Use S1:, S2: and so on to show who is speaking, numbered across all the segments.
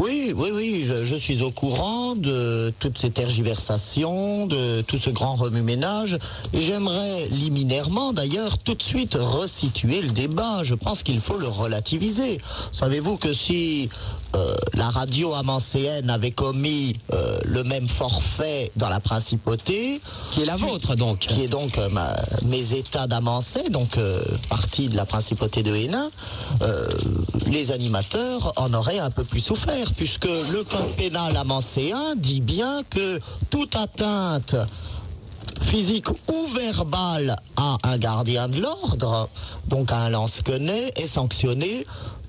S1: Oui, oui, oui, je, suis au courant de toutes ces tergiversations, de tout ce grand remue-ménage, et j'aimerais liminairement d'ailleurs tout de suite resituer le débat. Je pense qu'il faut le relativiser. Savez-vous que si euh, la radio amancéenne avait commis euh, le même forfait dans la principauté,
S2: Qui est la vôtre donc.
S1: qui est donc euh, ma- mes États d'Amancé, donc partie de la principauté de Hénin, les animateurs en auraient un peu plus souffert, puisque le code pénal amancéen dit bien que toute atteinte physique ou verbale à un gardien de l'ordre, donc à un lance-quenet, est sanctionné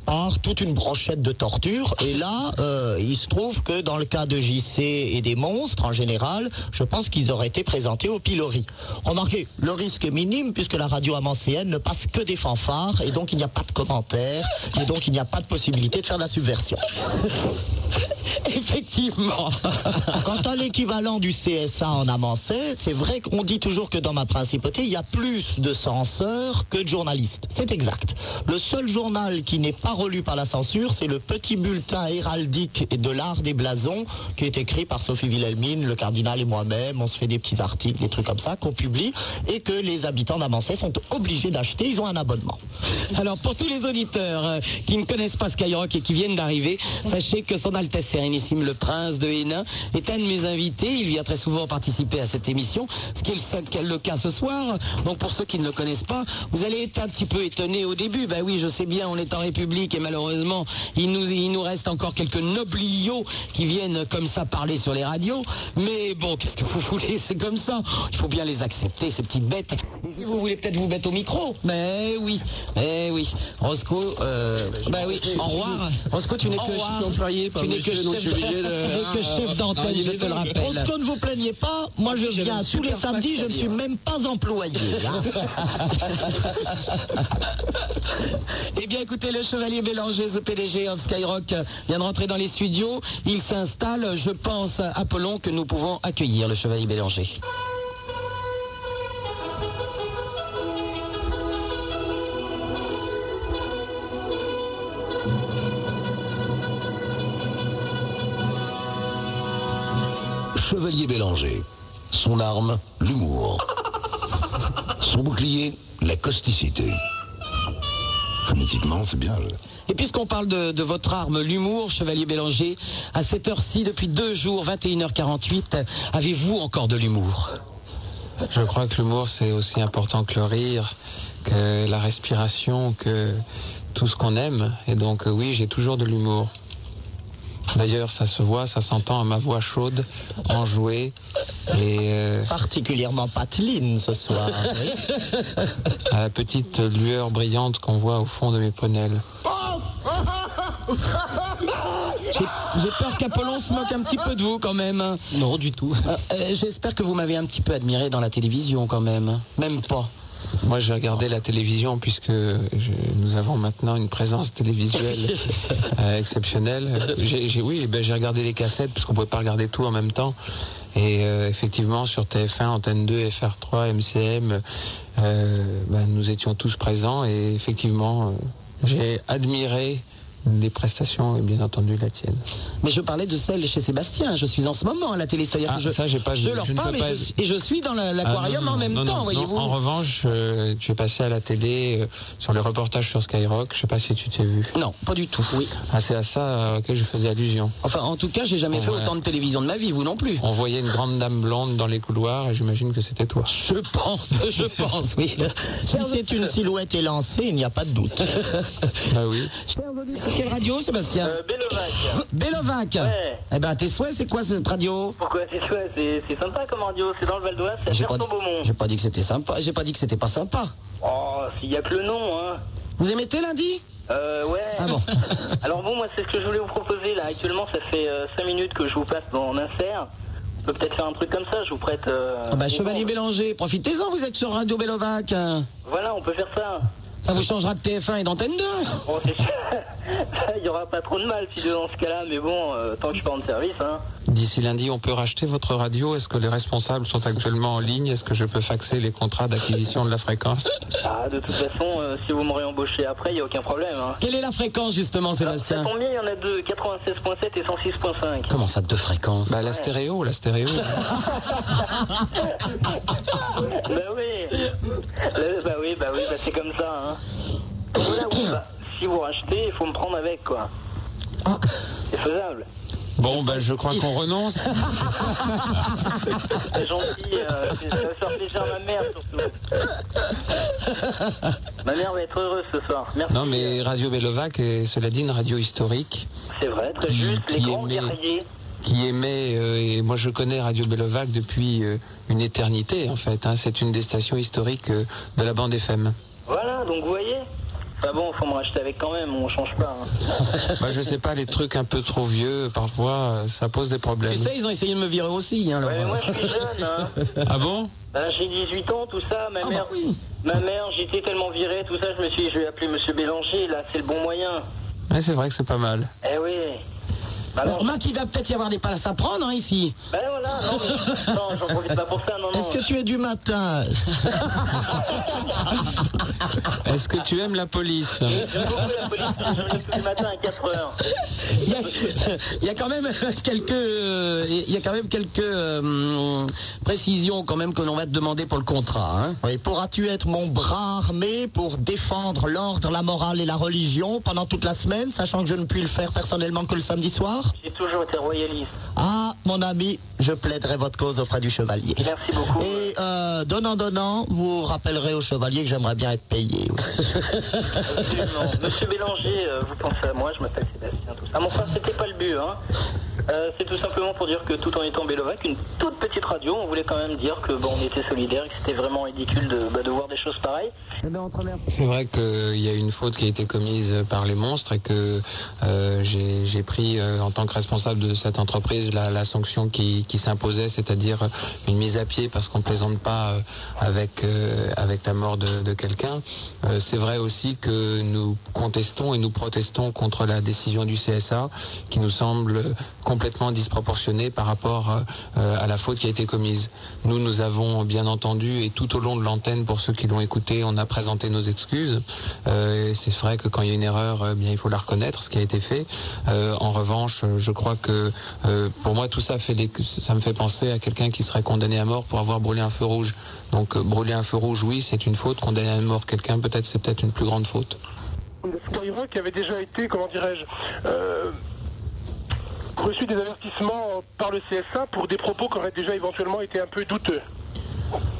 S1: par toute une brochette de torture. Et là, euh, il se trouve que dans le cas de JC et des monstres, en général, je pense qu'ils auraient été présentés au pilori. Remarquez, le risque est minime puisque la radio amancéenne ne passe que des fanfares et donc il n'y a pas de commentaires et donc il n'y a pas de possibilité de faire de la subversion.
S2: Effectivement.
S1: Quant à l'équivalent du CSA en Amancé, c'est vrai qu'on dit toujours que dans ma principauté, il y a plus de censeurs que de journalistes. C'est exact. Le seul journal qui n'est pas relu par la censure, c'est le petit bulletin héraldique et de l'art des blasons qui est écrit par Sophie Wilhelmine, le cardinal et moi-même. On se fait des petits articles, des trucs comme ça qu'on publie et que les habitants d'Amancé sont obligés d'acheter. Ils ont un abonnement.
S2: Alors pour tous les auditeurs euh, qui ne connaissent pas Skyrock et qui viennent d'arriver, sachez que son Altesse Sérénissime le Prince de Hénin est un de mes invités. Il vient très souvent participer à cette émission, ce qui est le, cas ce soir. Donc pour ceux qui ne le connaissent pas, vous allez être un petit peu étonnés au début. Ben oui, je sais bien, on est en République et malheureusement, il nous, il nous reste encore quelques nobliaux qui viennent comme ça parler sur les radios. Mais bon, qu'est-ce que vous voulez? C'est comme ça. Il faut bien les accepter, ces petites bêtes. Vous voulez peut-être vous mettre au micro? Mais oui, eh oui. Roscoe, euh, bah oui, au revoir. Roscoe, tu n'es que,
S3: employé,
S2: tu n'es que chef, d'antenne,
S3: ah,
S2: je te le rappelle.
S1: Roscoe, ne vous plaignez pas, moi je viens tous les samedis, je ne suis même pas employé.
S2: Eh bien, écoutez, le chevalier Bélanger, the PDG of Skyrock, vient de rentrer dans les studios. Il s'installe. Je pense, Apollon, que nous pouvons accueillir le chevalier Bélanger.
S4: Chevalier Bélanger. Son arme, l'humour. Son bouclier, la causticité. Phonétiquement, c'est bien. je-
S2: Et puisqu'on parle de, de votre arme, l'humour, Chevalier Bélanger, à cette heure-ci, depuis deux jours, 21h48, avez-vous encore de l'humour?
S5: Je crois que l'humour, c'est aussi important que le rire, que la respiration, que tout ce qu'on aime. Et donc, euh, oui, j'ai toujours de l'humour. D'ailleurs, ça se voit, ça s'entend à ma voix chaude, enjouée et euh,
S1: Particulièrement pateline ce soir. oui.
S5: à la petite lueur brillante qu'on voit au fond de mes prunelles.
S2: J'ai j'ai peur qu'Apollon se moque un petit peu de vous quand même.
S3: Non, du tout.
S2: Euh, euh, J'espère que vous m'avez un petit peu admiré dans la télévision quand même. Même pas.
S5: Moi, j'ai regardé la télévision puisque je- nous avons maintenant une présence télévisuelle euh, exceptionnelle. J'ai, oui, ben, j'ai regardé les cassettes parce qu'on pouvait pas regarder tout en même temps. Et euh, effectivement, sur TF1, Antenne 2, FR3, MCM, euh, ben, nous étions tous présents et effectivement, euh, j'ai admiré les prestations et bien entendu la tienne.
S2: Mais je parlais de celle chez Sébastien. Je suis en ce moment à la télé. C'est-à-dire
S5: Ah,
S2: que je,
S5: ça, j'ai pas-
S2: je
S5: je
S2: leur
S5: ne
S2: parle et,
S5: pas-
S2: je, et je suis dans la-
S5: Ah,
S2: l'aquarium en même
S5: non,
S2: temps,
S5: non,
S2: voyez-vous.
S5: non. En revanche, euh, tu es passé à la télé euh, sur les reportages sur Skyrock. Je sais pas si tu t'es vu.
S2: Non, pas du tout. Oui.
S5: Ah, c'est à ça euh, auquel je faisais allusion.
S2: Enfin, en tout cas, j'ai jamais fait autant de télévision de ma vie, vous non plus.
S5: On voyait une grande dame blonde dans les couloirs et j'imagine que c'était toi.
S2: Je pense, je pense, oui.
S1: Si c'est une silhouette élancée, il n'y a pas de doute.
S5: Ah oui.
S2: Quelle radio, Sébastien
S6: Euh, Bélovac.
S2: Bélovac.
S6: Ouais.
S2: Eh ben, tes souhaits, c'est quoi cette radio
S6: Pourquoi c'est chouette C'est sympa comme radio, c'est dans le Val d'Oise, c'est à Beaumont.
S2: j'ai pas dit que c'était sympa. J'ai pas dit que c'était pas sympa.
S6: Oh, s'il y a que le nom, hein.
S2: Vous émettez lundi
S6: Euh, ouais.
S2: Ah bon.
S6: Alors bon, moi, c'est ce que je voulais vous proposer, là. Actuellement, ça fait 5 minutes que je vous passe dans insert. On peut peut-être faire un truc comme ça, je vous prête... euh,
S2: Ah bah, Chevalier. Bélanger, profitez-en, vous êtes sur Radio Bélovac.
S6: Voilà, on peut faire ça.
S2: Ça vous changera de TF1 et d'antenne 2.
S6: Bon. Il y aura pas trop de mal, si dans ce cas-là, mais bon, euh, tant que je suis pas en service, hein.
S5: D'ici lundi, on peut racheter votre radio Est-ce que les responsables sont actuellement en ligne? Est-ce que je peux faxer les contrats d'acquisition de la fréquence?
S6: Ah, de toute façon, euh, si vous m'aurez embauché après, il n'y a aucun problème. Hein.
S2: Quelle est la fréquence justement,
S6: Ça
S2: Sébastien?
S6: tombe bien, il y en a deux, 96.7 et 106.5.
S2: Comment ça, deux fréquences?
S5: Bah la stéréo, la stéréo.
S6: Bah oui. Euh, bah oui, bah oui, bah c'est comme ça. Hein. Voilà, oui, bah, si vous rachetez, il faut me prendre avec, quoi. C'est faisable.
S5: Bon, bah je crois qu'on renonce.
S6: C'est gentil, euh, ça va faire plaisir à ma mère surtout. Ma mère va être heureuse ce soir. Merci.
S5: Non, mais Radio Belovac est, cela dit, une radio historique
S6: C'est vrai, très
S5: Qui-
S6: juste, les
S5: qui
S6: grands
S5: aimait-
S6: guerriers.
S5: qui émet, euh, et moi je connais Radio Belovac depuis euh, une éternité en fait. hein. C'est une des stations historiques euh, de la bande FM.
S6: Voilà, donc vous voyez Enfin bon, faut me racheter avec quand même, on change pas. hein.
S5: Bah, je sais pas, les trucs un peu trop vieux, parfois, ça pose des problèmes.
S2: Tu sais, ils ont essayé de me virer aussi. Hein,
S6: Ouais, mais moi je suis jeune, hein.
S5: Ah bon?
S6: Ben, j'ai 18 ans, tout ça, ma
S2: Ah,
S6: mère.
S2: bah oui.
S6: Ma mère, j'étais tellement viré, tout ça, je me suis dit, je vais appeler Monsieur Bélanger, là, c'est le bon moyen.
S5: Ouais, C'est vrai que c'est pas mal.
S6: Eh oui. Bah
S2: remarque qu'il va peut-être y avoir des places à prendre hein, ici.
S6: ben voilà, non, mais- non, j'en profite pas pour ça, non, non.
S1: Est-ce que tu es du matin
S5: Est-ce que tu aimes la police
S6: J'aime beaucoup la police, je tous les matins à 4 heures.
S2: Il y a, il y a quand même quelques, euh, il y a quand même quelques euh, précisions quand même que l'on va te demander pour le contrat. Hein.
S1: Oui, pourras-tu être mon bras armé pour défendre l'ordre, la morale et la religion pendant toute la semaine, sachant que je ne puis le faire personnellement que le samedi soir?
S6: J'ai toujours été royaliste.
S1: Ah, mon ami, je plaiderai votre cause auprès du chevalier.
S6: Merci beaucoup.
S1: Et euh, donnant, donnant, vous rappellerez au chevalier que j'aimerais bien être payé. aussi.
S6: Absolument. Monsieur Bélanger, euh, vous pensez à moi, je m'appelle Sébastien, tout ça. Ah, mon frère, c'était pas le but, hein. Euh, c'est tout simplement pour dire que tout en étant Bélovac, une toute petite radio, on voulait quand même dire que bon, on était solidaires et que c'était vraiment ridicule de, bah, de voir des choses pareilles.
S5: C'est vrai qu'il y a une faute qui a été commise par les monstres et que euh, j'ai pris euh, en tant que responsable de cette entreprise la, sanction qui, s'imposait, c'est-à-dire une mise à pied parce qu'on plaisante pas euh, avec euh, avec la mort de, quelqu'un. Euh, C'est vrai aussi que nous contestons et nous protestons contre la décision du CSA qui nous semble complètement disproportionnée par rapport à la faute qui a été commise. Nous, nous avons bien entendu et tout au long de l'antenne, pour ceux qui l'ont écouté, on a présenté nos excuses. C'est vrai que quand il y a une erreur, bien il faut la reconnaître, ce qui a été fait. En revanche, euh, je crois que euh, pour moi tout ça me fait penser à quelqu'un qui serait condamné à mort pour avoir brûlé un feu rouge. Donc euh, brûler un feu rouge, oui, c'est une faute. Condamner à mort quelqu'un, peut-être c'est peut-être une plus grande faute.
S3: Skyrock avait déjà été, comment dirais-je, reçu des avertissements par le CSA pour des propos qui auraient déjà éventuellement été un peu douteux.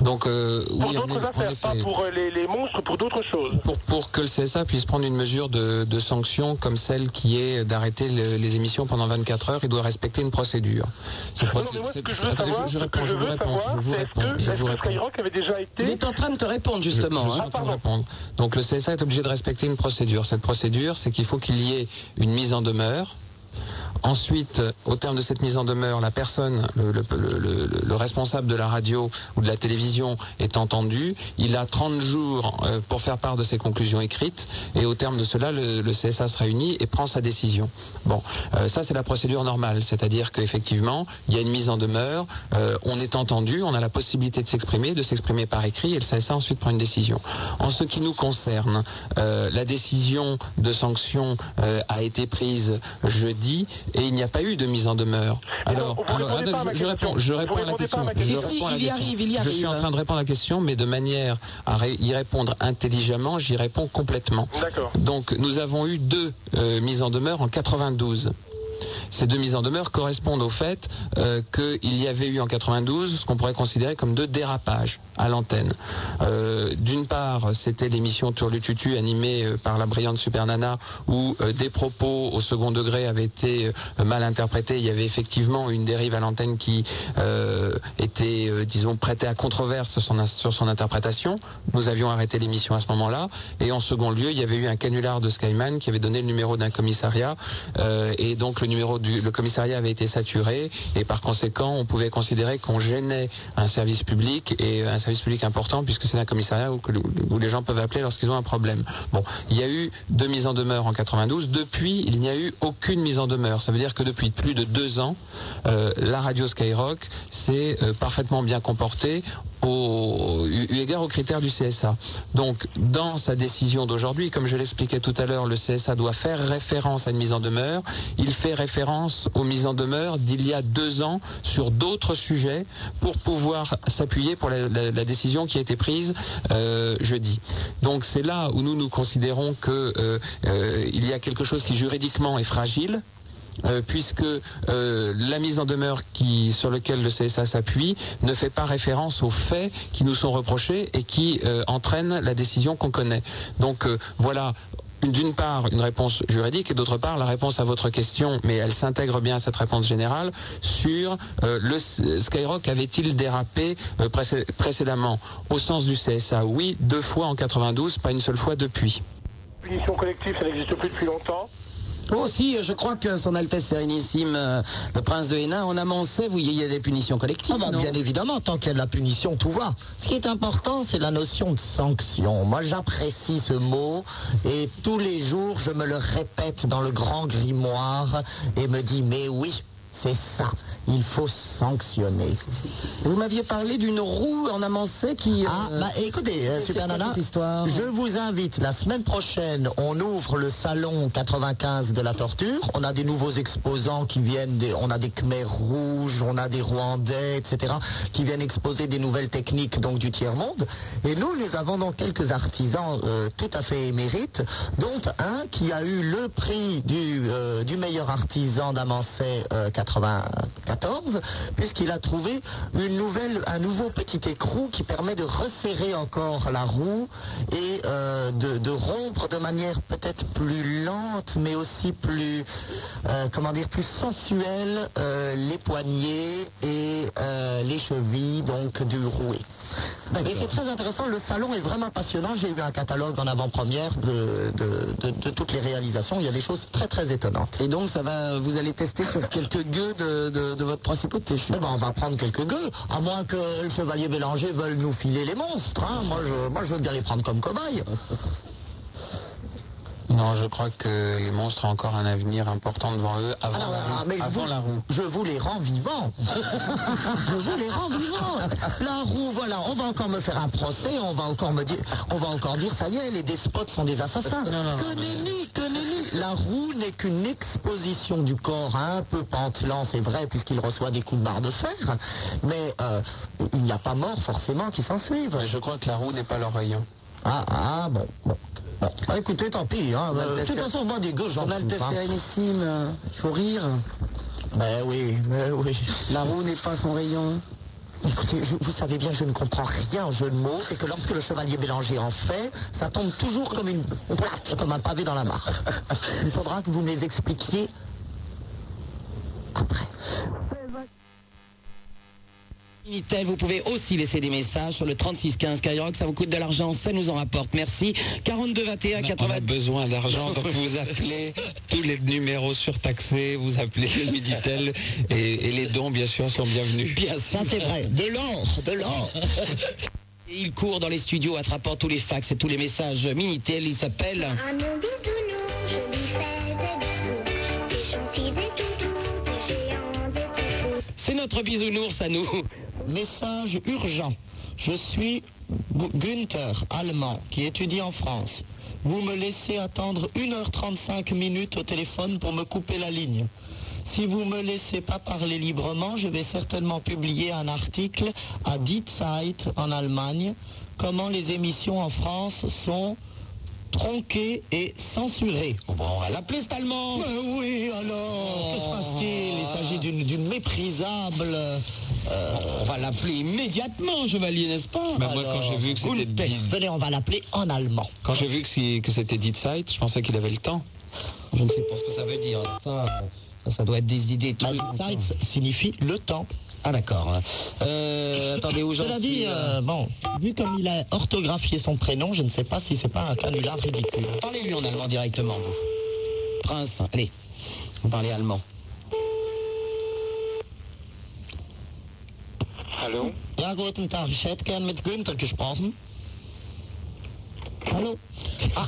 S5: Donc euh,
S3: Pour
S5: oui,
S3: d'autres
S5: en
S3: affaires, pas
S5: effet.
S3: pour euh, les, les monstres, pour d'autres choses.
S5: Pour, pour que le CSA puisse prendre une mesure de, de sanction comme celle qui est d'arrêter le- les émissions pendant 24 heures, il doit respecter une procédure. Cette
S3: Non,
S5: procé-
S3: mais moi, ce que je veux savoir,
S5: je,
S3: ce
S5: réponds,
S3: que
S5: je
S3: je
S5: vous
S3: veux
S5: réponds,
S3: savoir,
S5: je vous
S3: c'est
S5: réponds,
S3: est-ce
S5: je
S3: que,
S5: vous
S3: est-ce que
S5: réponds.
S3: Skyrock avait déjà été...
S2: Il est en train de te répondre justement.
S5: je suis
S2: hein.
S5: en train de
S3: pardon.
S5: répondre. Donc le CSA est obligé de respecter une procédure. Cette procédure, c'est qu'il faut qu'il y ait une mise en demeure. Ensuite, au terme de cette mise en demeure, la personne, le, le- le- le- le responsable de la radio ou de la télévision est entendu. Il a 30 jours euh, pour faire part de ses conclusions écrites. Et au terme de cela, le, CSA se réunit et prend sa décision. Bon, euh, ça c'est la procédure normale. C'est-à-dire qu'effectivement, il y a une mise en demeure, euh, on est entendu, on a la possibilité de s'exprimer, de s'exprimer par écrit, et le CSA ensuite prend une décision. En ce qui nous concerne, euh, la décision de sanction euh, a été prise jeudi et il n'y a pas eu de mise en demeure.
S3: Non,
S5: Alors, attends, je, réponds, je
S3: Vous
S5: réponds à la question.
S3: à ma
S5: Je
S3: question.
S2: Si,
S5: réponds à la
S2: il y
S5: question.
S2: arrive, il y
S5: Je suis en train de répondre à la question, mais de manière à y répondre intelligemment, j'y réponds complètement.
S3: D'accord.
S5: Donc nous avons eu deux euh, mises en demeure en 92. Ces deux mises en demeure correspondent au fait euh, qu'il y avait eu en 92 ce qu'on pourrait considérer comme deux dérapages à l'antenne. Euh, D'une part, c'était l'émission Turlututu animée euh, par la brillante Super Nana où des propos au second degré avaient été mal interprétés. Il y avait effectivement une dérive à l'antenne qui était, disons, prêtée à controverse sur son, sur son interprétation. Nous avions arrêté l'émission à ce moment-là. Et en second lieu, il y avait eu un canular de Skyman qui avait donné le numéro d'un commissariat. Et donc le numéro le commissariat avait été saturé et par conséquent on pouvait considérer qu'on gênait un service public et un service public important puisque c'est un commissariat où, les gens peuvent appeler lorsqu'ils ont un problème. Bon, il y a eu deux mises en demeure en 92. Depuis, il n'y a eu aucune mise en demeure. Ça veut dire que depuis plus de deux ans, euh, la radio Skyrock s'est euh, parfaitement bien comportée au, eu égard aux critères du CSA. Donc, dans sa décision d'aujourd'hui, comme je l'expliquais tout à l'heure, le CSA doit faire référence à une mise en demeure. Il fait référence aux mises en demeure d'il y a deux ans sur d'autres sujets pour pouvoir s'appuyer pour la, décision qui a été prise euh, jeudi. Donc, c'est là où nous nous considérons que euh, euh, il y a quelque chose qui juridiquement est fragile. Puisque la mise en demeure sur lequel le CSA s'appuie ne fait pas référence aux faits qui nous sont reprochés et qui entraînent la décision qu'on connaît. Donc voilà. D'une part, une réponse juridique et d'autre part, la réponse à votre question, mais elle s'intègre bien à cette réponse générale, sur euh, le Skyrock avait-il dérapé euh, précé- précédemment? Au sens du CSA, oui, deux fois en 92, pas une seule fois depuis.
S2: Aussi, je crois que son Altesse Sérénissime, euh, le prince de Hénin, en amancé, vous il y a des punitions collectives.
S1: Ah bah, bien évidemment, tant qu'il y a de la punition, tout va. Ce qui est important, c'est la notion de sanction. Moi, j'apprécie ce mot et tous les jours, je me le répète dans le grand grimoire et me dis, mais oui, c'est ça. Il faut sanctionner.
S2: Vous m'aviez parlé d'une roue en amancé qui.
S1: Ah,
S2: euh,
S1: bah écoutez, euh, Super Nana,
S2: histoire
S1: je vous invite la semaine prochaine, on ouvre le salon 95 de la torture. On a des nouveaux exposants qui viennent, on a des Khmers rouges, on a des Rwandais, etc., qui viennent exposer des nouvelles techniques donc du tiers-monde. Et nous, nous avons donc quelques artisans euh, tout à fait émérites, dont un qui a eu le prix du, euh, du meilleur artisan d'amancé puisqu'il a trouvé un nouveau petit écrou qui permet de resserrer encore la roue et euh, de, rompre de manière peut-être plus lente, mais aussi plus, euh, comment dire, plus sensuelle euh, les poignets et les chevilles donc du roué. Et c'est très intéressant, le salon est vraiment passionnant. J'ai eu un catalogue en avant-première de, de- de- de toutes les réalisations. Il y a des choses très très étonnantes.
S2: Et donc, ça va, vous allez tester sur quelques gueux de, votre principauté.
S1: Eh ben, on va prendre quelques gueux, à moins que le chevalier Bélanger veuille nous filer les monstres. hein. Moi, je, moi, je veux bien les prendre comme cobayes.
S5: Non, je crois que les monstres ont encore un avenir important devant eux avant, la, roue.
S1: mais je
S5: avant
S1: vous,
S5: la roue.
S1: je vous les rends vivants. je vous les rends vivants. La roue, voilà, on va encore me faire un procès, on va encore me dire, on va encore dire, ça y est, les despotes sont des assassins. que nenni, que nenni. La roue n'est qu'une exposition du corps un peu pantelant, c'est vrai, puisqu'il reçoit des coups de barre de fer, mais euh, il n'y a pas mort forcément qui s'en suivent.
S5: Mais je crois que la roue n'est pas leur rayon.
S1: Ah, ah, bon, bon. Bon. Ah, écoutez, tant pis. Hein, euh, de toute façon, moi, des gueux, j'en
S2: Altesse
S1: pas.
S2: Sérénissime, il faut rire.
S1: Ben oui, mais oui.
S2: La roue n'est pas son rayon.
S1: Écoutez, je- vous savez bien, je ne comprends rien au jeu de mots, et que lorsque le chevalier Bélanger en fait, ça tombe toujours comme une plate, comme un pavé dans la mare. Il faudra que vous me les expliquiez après.
S2: Minitel, vous pouvez aussi laisser des messages sur le 3615 Skyrock, ça vous coûte de l'argent, ça nous en rapporte. Merci. 42 21
S5: On a
S2: 80.
S5: besoin d'argent, donc vous appelez tous les numéros surtaxés, vous appelez le Minitel et, et les dons, bien sûr, sont bienvenus.
S2: Bien
S1: Ça, c'est vrai. De l'or, de l'or.
S2: Et il court dans les studios attrapant tous les fax et tous les messages Minitel. Il s'appelle. C'est notre bisounours à nous.
S1: Message urgent. Je suis Günther, allemand, qui étudie en France. Vous me laissez attendre 1h35 minutes au téléphone pour me couper la ligne. Si vous me laissez pas parler librement, je vais certainement publier un article à Die Zeit en Allemagne, comment les émissions en France sont tronquées et censurées.
S2: Bon, on va l'appeler cet allemand.
S1: Mais oui, alors, que se passe-t-il? Il s'agit d'une méprisable... euh,
S2: On va l'appeler immédiatement, chevalier, n'est-ce pas
S5: Bah, moi, quand j'ai vu que c'était dit-
S1: Venez, on va l'appeler en allemand.
S5: Quand j'ai vu que, si- que c'était dit site, je pensais qu'il avait le temps.
S2: Je ne sais pas ce que ça veut dire. Ça, ça, ça doit être des idées.
S1: Bah. Zeit signifie le temps.
S2: Ah d'accord. Euh, attendez, où j'en
S1: Cela
S2: suis,
S1: dit,
S2: euh,
S1: euh, bon, vu comme il a orthographié son prénom, je ne sais pas si c'est pas un canular ridicule.
S2: Parlez-lui en allemand directement, vous. Prince, allez. Vous parlez allemand.
S3: Hallo?
S1: Ja, guten Tag. Ich hätte gern mit Günther gesprochen. Allô ah,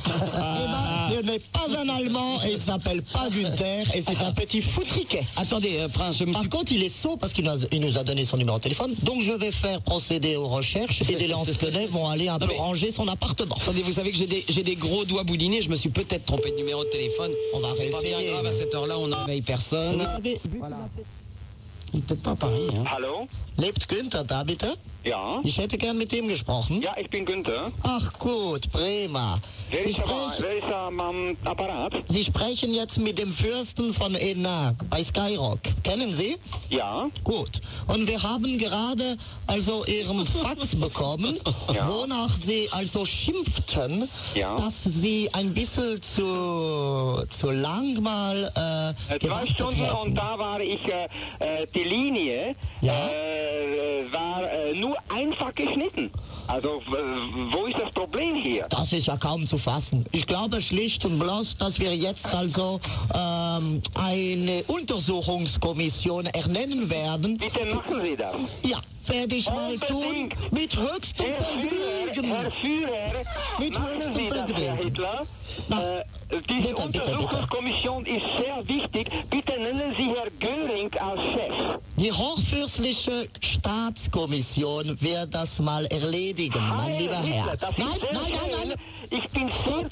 S1: eh ben, ce n'est pas un Allemand et il s'appelle pas Günther et c'est un petit foutriquet.
S2: Attendez, euh, Prince, je me
S1: Par contre, il est sot parce qu'il nous, a- il nous a donné son numéro de téléphone. Donc, je vais faire procéder aux recherches et des lance-connais vont aller un peu
S2: mais-
S1: ranger son appartement.
S2: Attendez, vous savez que j'ai des, gros doigts boudinés, je me suis peut-être trompé de numéro de téléphone.
S1: On va
S2: C'est pas bien
S1: réessayer.
S2: grave, à cette heure-là, on n'enveille personne. Est peut-être pas à Paris, hein.
S7: Hallo?
S1: Lebt Günther da bitte?
S7: Ja?
S1: Ich hätte gern mit ihm gesprochen.
S7: Ja, ich bin Günther.
S1: Ach gut, prima.
S7: Aber,
S1: sprechen,
S7: am am Apparat?
S1: Sie sprechen jetzt mit dem Fürsten von Enna bei Skyrock. Kennen Sie?
S7: Ja?
S1: Gut. Und wir haben gerade also Ihren Fax bekommen,
S7: Ja.
S1: wonach Sie also schimpften,
S7: Ja.
S1: dass Sie ein bisschen zu, zu lang mal äh,
S7: Äh, Zwei Stunden
S1: hätten.
S7: und da war ich, äh, äh, die Linie
S1: Ja?
S7: äh, war äh, nur einfach geschnitten. Also, wo ist das Problem hier?
S1: Das ist ja kaum zu fassen. Ich glaube schlicht und bloß, dass wir jetzt also ähm, eine Untersuchungskommission ernennen werden.
S7: Bitte machen Sie das.
S1: Ja, werde ich mal tun. Mit höchstem
S7: Herr Führer,
S1: Vergnügen.
S7: Herr Führer,
S1: Mit höchstem
S7: Sie das, Herr
S1: Vergnügen.
S7: Hitler.
S1: Na,
S7: Äh, diese
S1: bitte, bitte, bitte.
S7: Untersuchungskommission ist sehr wichtig. Bitte nennen Sie Herr Göring als Chef.
S1: Die hochfürstliche Staatskommission wird das mal erledigen, mein
S7: Heil
S1: lieber
S7: Hitler,
S1: Herr. Nein, nein, nein, nein.
S7: Ich bin sehr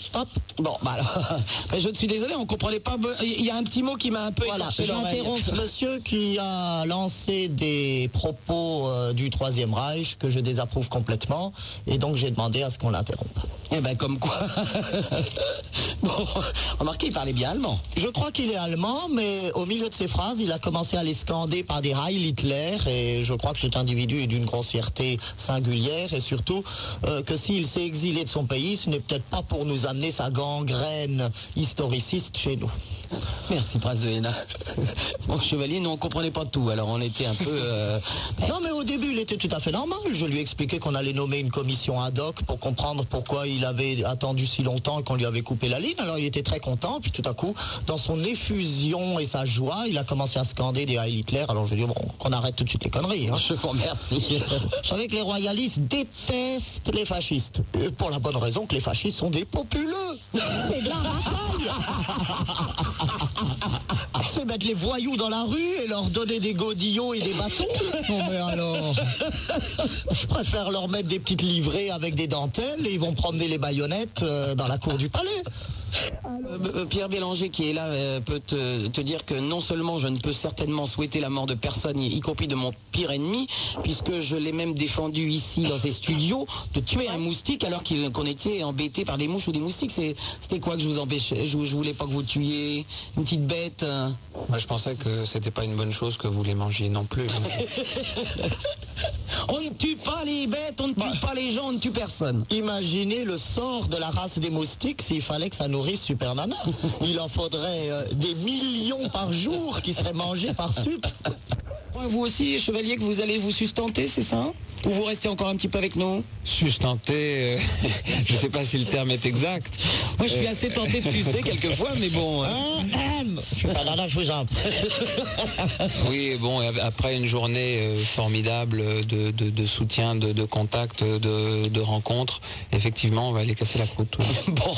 S1: Stop.
S2: Bon, bah alors, je suis désolé, on comprenait pas. Il y a un petit mot qui m'a un peu
S1: Voilà, j'interromps ce monsieur qui a lancé des propos euh, du Troisième Reich que je désapprouve complètement et donc j'ai demandé à ce qu'on l'interrompe.
S2: Eh ben, comme quoi. bon, remarquez, il parlait bien allemand.
S1: Je crois qu'il est allemand, mais au milieu de ses phrases, il a commencé à les scander par des Heil Hitler et je crois que cet individu est d'une grossièreté singulière et surtout euh, que s'il s'est exilé de son pays, ce n'est peut-être pas pour nous amener sa gangrène historiciste chez nous.
S2: Merci, Prince de Hénin. Bon, chevalier, nous, on comprenait pas tout, alors on était un peu. euh,
S1: Non, mais au début, il était tout à fait normal. Je lui ai expliqué qu'on allait nommer une commission ad hoc pour comprendre pourquoi il avait attendu si longtemps et qu'on lui avait coupé la ligne. Alors, il était très content. Puis tout à coup, dans son effusion et sa joie, il a commencé à scander des Heil Hitler. Alors, je lui ai dit, bon, qu'on arrête tout de suite les conneries. hein.
S2: Je vous remercie.
S1: Vous savez que les royalistes détestent les fascistes. Et pour la bonne raison que les fascistes sont des populeux. C'est de la. C'est mettre les voyous dans la rue et leur donner des godillots et des bâtons. Non mais alors. Je préfère leur mettre des petites livrées avec des dentelles et ils vont promener les baïonnettes euh, dans la cour du palais.
S2: Euh, Pierre Bélanger, qui est là, euh, peut te, dire que non seulement je ne peux certainement souhaiter la mort de personne, y, compris de mon pire ennemi, puisque je l'ai même défendu ici dans ces studios, de tuer un moustique alors qu'on était embêté par des mouches ou des moustiques. C'était quoi que je vous empêchais? Je, je voulais pas que vous tuiez une petite bête.
S5: Moi, je pensais que c'était pas une bonne chose que vous les mangiez non plus.
S2: On ne tue pas les bêtes, on ne tue pas les gens, on ne tue personne.
S1: Imaginez le sort de la race des moustiques s'il fallait que ça nourrisse Super Nana. Il en faudrait euh, des millions par jour qui seraient mangés par Sup.
S2: Vous aussi, chevalier, que vous allez vous sustenter, c'est ça? Ou vous restez encore un petit peu avec nous
S5: Sustenter, euh, je sais pas si le terme est exact.
S2: Moi, je suis assez tenté de sucer quelquefois, mais bon. euh,
S1: Hein, M Super Nana, je vous en prie.
S5: Oui, bon, après une journée euh, formidable de, de- de soutien, de, de contact, de, de rencontres, effectivement, on va aller casser la croûte. oui.
S2: Bon,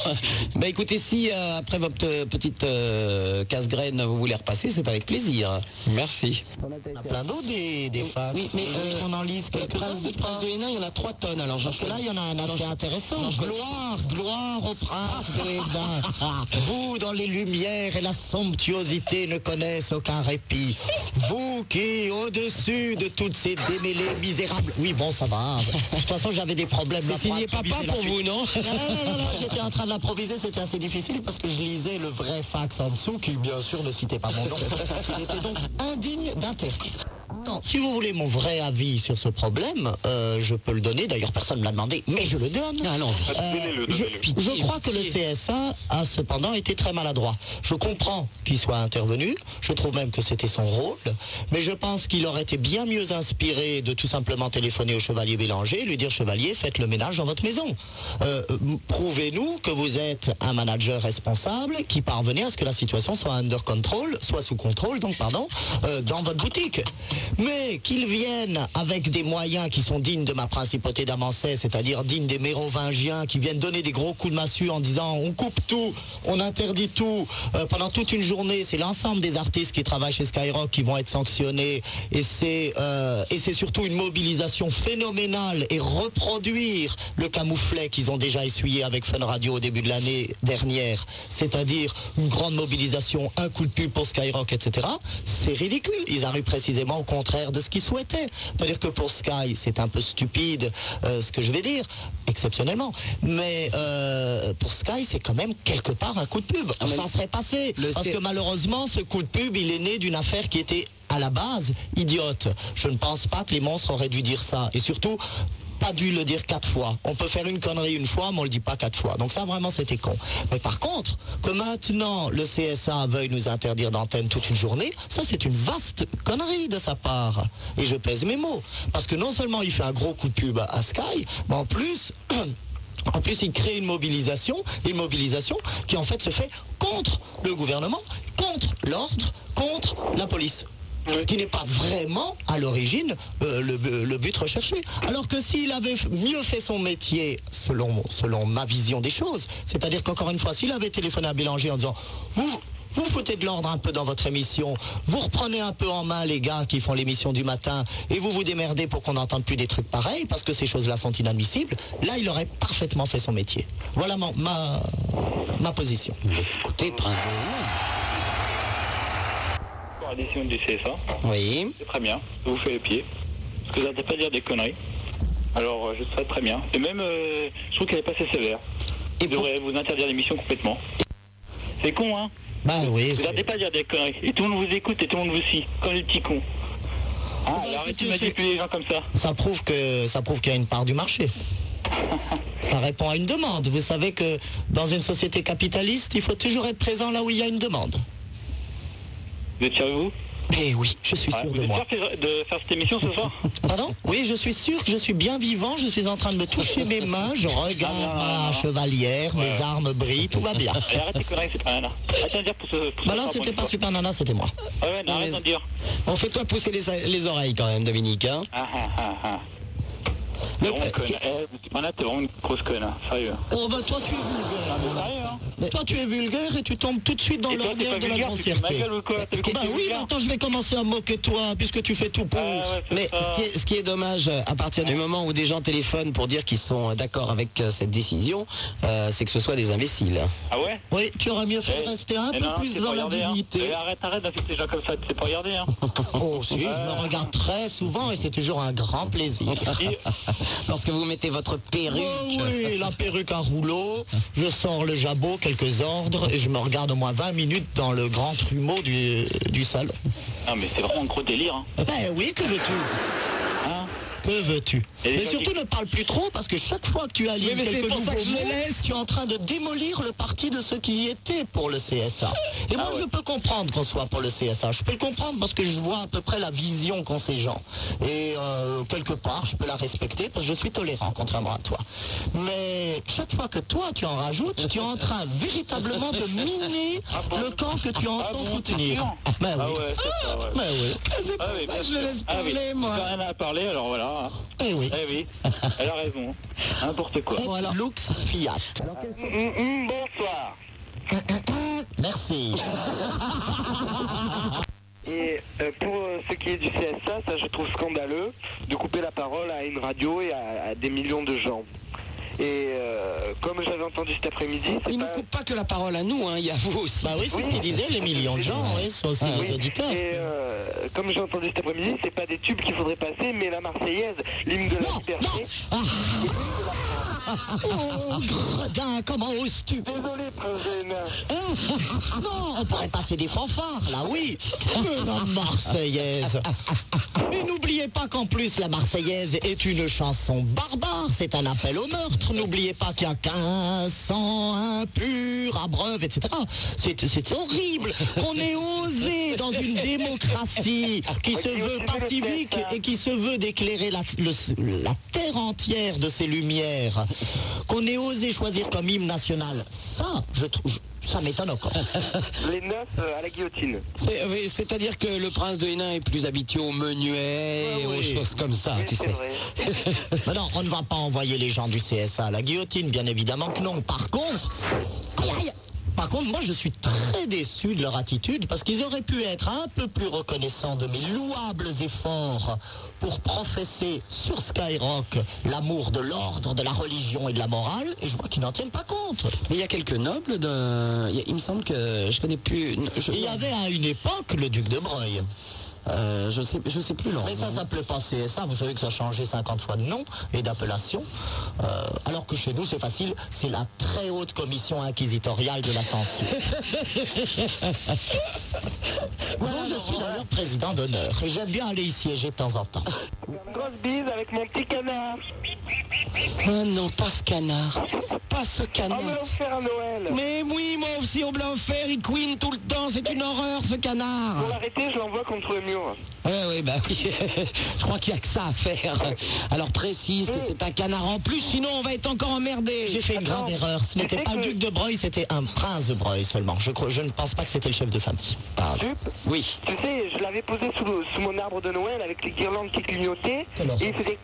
S2: bah écoutez, si euh, après votre euh, petite euh, casse-graine, vous voulez repasser, c'est avec plaisir.
S5: Merci.
S1: Il y en a plein d'autres des, des.
S2: Oui, mais, euh,
S1: qu'on en lise quelques-uns
S2: De, Prince de Hénin, il y en a 3 tonnes, alors
S1: Parce que là, il y en a un assez intéressant. Gloire, gloire au prince de Hénin. Vous, dans les lumières et la somptuosité, ne connaissent aucun répit. Vous qui, au-dessus de toutes ces démêlés misérables... Oui, bon, ça va. De toute façon, j'avais des problèmes.
S2: C'est signé papa pour vous, non
S1: Non, non, non, j'étais en train de l'improviser, c'était assez difficile parce que je lisais le vrai fax en dessous, qui bien sûr ne citait pas mon nom. Il était donc indigne d'intérêt. Non, si vous voulez mon vrai avis sur ce problème, euh, je peux le donner. D'ailleurs, personne ne l'a demandé, mais je le donne.
S2: Allons-y.
S1: Euh, je, je crois que le CSA a cependant été très maladroit. Je comprends qu'il soit intervenu, je trouve même que c'était son rôle, mais je pense qu'il aurait été bien mieux inspiré de tout simplement téléphoner au chevalier Bélanger et lui dire chevalier, faites le ménage dans votre maison. Euh, Prouvez-nous que vous êtes un manager responsable qui parvenait à ce que la situation soit under control, soit sous contrôle, donc pardon, euh, dans votre boutique. Mais qu'ils viennent avec des moyens qui sont dignes de ma principauté d'Amancet, c'est-à-dire dignes des mérovingiens, qui viennent donner des gros coups de massue en disant on coupe tout, on interdit tout, euh, pendant toute une journée, c'est l'ensemble des artistes qui travaillent chez Skyrock qui vont être sanctionnés, et c'est euh, et c'est surtout une mobilisation phénoménale et reproduire le camouflet qu'ils ont déjà essuyé avec Fun Radio au début de l'année dernière, c'est-à-dire une grande mobilisation, un coup de pub pour Skyrock, etc. C'est ridicule. Ils arrivent précisément contraire de ce qu'ils souhaitaient. C'est-à-dire que pour Sky, c'est un peu stupide euh, ce que je vais dire, exceptionnellement. Mais euh, pour Sky, c'est quand même quelque part un coup de pub.
S2: Ah,
S1: On
S2: mais
S1: s'en serait passé. Parce que malheureusement, ce coup de pub, il est né d'une affaire qui était à la base idiote. Je ne pense pas que les monstres auraient dû dire ça. Et surtout, pas dû le dire quatre fois. On peut faire une connerie une fois, mais on le dit pas quatre fois. Donc ça, vraiment, c'était con. Mais par contre, que maintenant le CSA veuille nous interdire d'antenne toute une journée, ça, c'est une vaste connerie de sa part. Et je pèse mes mots. Parce que non seulement il fait un gros coup de pub à Sky, mais en plus... En plus, il crée une mobilisation, une mobilisation qui en fait se fait contre le gouvernement, contre l'ordre, contre la police. Ce qui n'est pas vraiment à l'origine euh, le, le but recherché. Alors que s'il avait mieux fait son métier, selon, selon ma vision des choses, c'est-à-dire qu'encore une fois, s'il avait téléphoné à Bélanger en disant vous, vous foutez de l'ordre un peu dans votre émission, vous reprenez un peu en main les gars qui font l'émission du matin et vous vous démerdez pour qu'on n'entende plus des trucs pareils parce que ces choses-là sont inadmissibles, là il aurait parfaitement fait son métier. Voilà ma, ma position.
S2: Écoutez, Prince
S8: du CSA,
S2: Oui.
S8: c'est très bien. Vous fait les pieds. Parce que vous n'arrêtez pas de dire des conneries. Alors, euh, je serais très bien. Et même, euh, je trouve qu'elle est pas assez sévère.
S2: Pour-
S8: devriez vous interdire l'émission complètement. C'est con, hein
S1: Bah oui,
S8: Vous n'arrêtez pas de dire des conneries. Et tout le monde vous écoute et tout le monde vous suit. Comme des petits cons. Ah,
S1: bah,
S8: alors arrêtez de manipuler les gens comme ça.
S1: ça prouve que ça prouve qu'il y a une part du marché. Ça répond à une demande. Vous savez que dans une société capitaliste, il faut toujours être présent là où il y a une demande.
S8: Vous êtes de vous?
S1: Eh oui, je suis sûr
S8: Vous
S1: de
S8: êtes
S1: moi.
S8: sûr de faire cette émission ce soir?
S1: Pardon? Oui, je suis sûr que je suis bien vivant, je suis en train de me toucher mes mains, je regarde
S8: Ah, non, non, non,
S1: ma
S8: non.
S1: chevalière,
S8: Ouais,
S1: mes
S8: ouais.
S1: armes brillent, tout va bien.
S8: Allez, arrête tes c'est pas nana. Arrête de dire pour ce. Pour
S1: Bah
S8: ce soir,
S1: c'était pas Super Nana, c'était moi.
S8: fois. Ouais, ouais, non, arrête d'en dire.
S2: Bon, fais-toi pousser les, les oreilles quand même, Dominique. Hein.
S8: Ah, ah, ah, ah. Conne. Eh, t'es vraiment une grosse conne, hein. Sérieux.
S1: Oh bah toi tu es vulgaire. Toi tu es vulgaire et tu tombes tout de suite dans
S8: pas
S1: de la
S8: vulgaire,
S1: grossièreté. Bah oui, attends, je vais commencer à moquer toi puisque tu fais tout pour.
S8: Ah, ouais, c'est
S2: Mais
S8: ça.
S2: ce qui, est, ce qui est dommage, euh, à partir du moment où des gens téléphonent pour dire qu'ils sont euh, d'accord avec euh, cette décision, euh, c'est que ce soit des imbéciles.
S8: Ah ouais?
S1: Oui, tu aurais mieux fait de
S8: Eh,
S1: rester un
S8: eh
S1: peu
S8: non,
S1: plus
S8: c'est
S1: dans la
S8: regarder, hein.
S1: dignité.
S8: Eh, arrête, arrête d'insulter les gens comme ça, tu sais pas regarder, hein.
S1: Oh si, je me regarde très souvent et c'est toujours un grand plaisir.
S2: Lorsque vous mettez votre perruque.
S1: Oh oui, la perruque à rouleau, je sors le jabot, quelques ordres, et je me regarde au moins 20 minutes dans le grand trumeau du, du salon.
S8: Non, mais c'est vraiment un gros délire, hein.
S1: Ben oui, que veux-tu Que veux-tu Mais surtout
S8: qui-
S1: ne parle plus trop parce que chaque fois que tu allies quelques
S2: pour ça
S1: nouveaux
S2: que je le
S1: mots,
S2: laisse.
S1: tu es en train de démolir le parti de ceux qui y étaient pour le CSA. Et moi, je peux comprendre qu'on soit pour le CSA. Je peux le comprendre parce que je vois à peu près la vision qu'ont ces gens. Et euh, quelque part, je peux la respecter parce que je suis tolérant, contrairement à toi. Mais chaque fois que toi, tu en rajoutes, tu es en train véritablement de miner le camp que tu
S8: Ah
S1: entends
S8: bon,
S1: soutenir. Ben
S8: Ah
S1: oui.
S8: ouais, c'est ça, ouais.
S1: Ben oui.
S2: C'est pour
S8: Ah
S2: ça que je le laisse
S8: Ah oui.
S2: parler, moi.
S8: T'as rien à parler, alors voilà.
S1: Eh oui.
S8: Eh oui, elle a raison. N'importe quoi.
S1: Bon, alors, Lux Fiat.
S8: Bonsoir.
S1: Merci.
S3: Et euh, pour euh, ce qui est du CSA, ça je trouve scandaleux de couper la parole à une radio et à, à des millions de gens. Et euh, comme j'avais entendu cet après-midi, c'est
S2: Il ne
S3: pas...
S2: coupe pas que la parole à nous, hein, il y a vous aussi.
S1: Bah oui, c'est
S3: Oui.
S1: ce qu'ils disaient, les millions de gens, oui, sont aussi
S3: Oui,
S1: les auditeurs.
S3: Et euh, comme j'ai entendu cet après-midi, c'est pas des tubes qu'il faudrait passer, mais la Marseillaise, l'hymne de la
S1: Non,
S3: liberté.
S1: non. Oh, gredin, comment oses-tu?
S3: Désolé, Hénin.
S1: Non, on pourrait passer des fanfares, là, oui. Mais la Marseillaise. Et n'oubliez pas qu'en plus, la Marseillaise est une chanson barbare. C'est un appel au meurtre. N'oubliez pas qu'il y a 15 sang impur, abreuve, etc. C'est horrible qu'on ait osé, dans une démocratie qui se veut pacifique et qui se veut d'éclairer la terre entière de ses lumières, qu'on ait osé choisir comme hymne national. Ça, je trouve. ça m'étonne encore.
S9: Les noces euh, à la guillotine.
S2: Oui, C'est-à-dire que le prince de Hénin est plus habitué aux menuets et aux
S1: oui.
S2: choses comme ça,
S9: Oui,
S2: tu
S9: c'est
S2: sais.
S9: vrai.
S1: Mais non, on ne va pas envoyer les gens du CSA à la guillotine, bien évidemment que non. Par contre, aïe, aïe. Par contre, moi, je suis très déçu de leur attitude parce qu'ils auraient pu être un peu plus reconnaissants de mes louables efforts pour professer sur Skyrock l'amour de l'ordre, de la religion et de la morale, et je vois qu'ils n'en tiennent pas compte.
S2: Mais il y a quelques nobles de... Il, me semble que je connais plus... Je,
S1: Il y avait à une époque le duc de Breuil.
S2: Euh, je sais, je sais plus leur
S1: Mais ça
S2: nom.
S1: s'appelait pas CSA, vous savez que ça a changé 50 fois de nom et d'appellation. Euh, alors que chez nous, c'est facile, c'est la très haute commission inquisitoriale de la censure. Moi, je suis d'ailleurs président d'honneur et j'aime bien aller y siéger de temps en temps.
S9: Une grosse bise avec mon petit canard.
S2: Ah non, pas ce canard. Pas ce
S9: On
S2: canard.
S9: me l'a offert à Noël.
S2: Mais oui, moi aussi, on me l'a offert, il queen tout le temps, c'est une horreur ce canard.
S9: Pour l'arrêter, je l'envoie contre le mur.
S2: Oui, oui, bah oui. Je crois qu'il n'y a que ça à faire. Alors précise que c'est un canard en plus, sinon on va être encore emmerdé.
S1: J'ai fait une grave erreur. Ce n'était pas le duc de Breuil, c'était un prince de Breuil seulement. Je, crois- je ne pense pas que c'était le chef de famille. Pardon.
S2: Oui.
S9: tu sais, je l'avais posé sous, le- sous mon arbre de Noël avec les guirlandes qui clignotaient. Et il faisait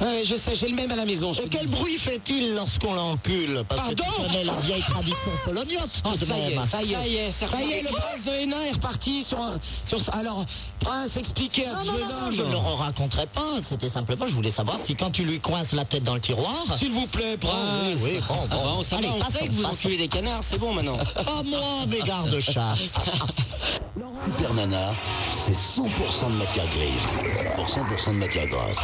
S2: Ouais, je sais, j'ai le même à la maison.
S1: Et quel bruit fait-il lorsqu'on l'encule Parce que tu
S2: Pardon
S1: connais la vieille tradition poloniote
S2: Oh,
S1: tout de
S2: ça y
S1: même.
S2: est, ça y est,
S9: Ça y est, c'est
S2: ça y est,
S9: reparti.
S2: le prince de Hénin est reparti sur, un- sur ce- alors prince expliquez à
S1: Non,
S2: ce
S1: non,
S2: jeune
S1: non, non,
S2: homme.
S1: je ne le raconterai pas. C'était simplement, je voulais savoir si quand tu lui coinces la tête dans le tiroir.
S2: S'il vous plaît, prince.
S1: oui, oui, bon, bon.
S2: Ah bah, on,
S1: Allez,
S2: va, on
S1: passons,
S2: sait que vous enculez des canards, c'est bon maintenant.
S1: Oh, moi, mes gardes-chasse.
S4: Super Nana, c'est 100% de matière grise pour 100% de matière grasse.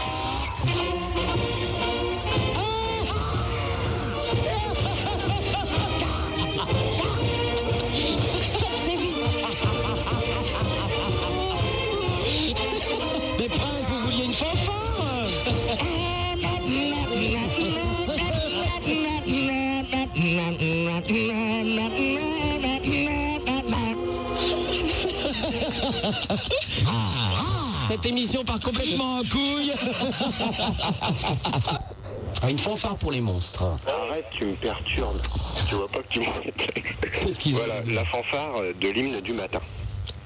S2: Cette émission part complètement en couille. Ah, Une fanfare pour les monstres.
S3: Arrête, tu me perturbes. Tu vois pas que tu m'embêtes.
S2: Qu'est-ce qu'ils ont
S3: Voilà, la fanfare de l'hymne du matin.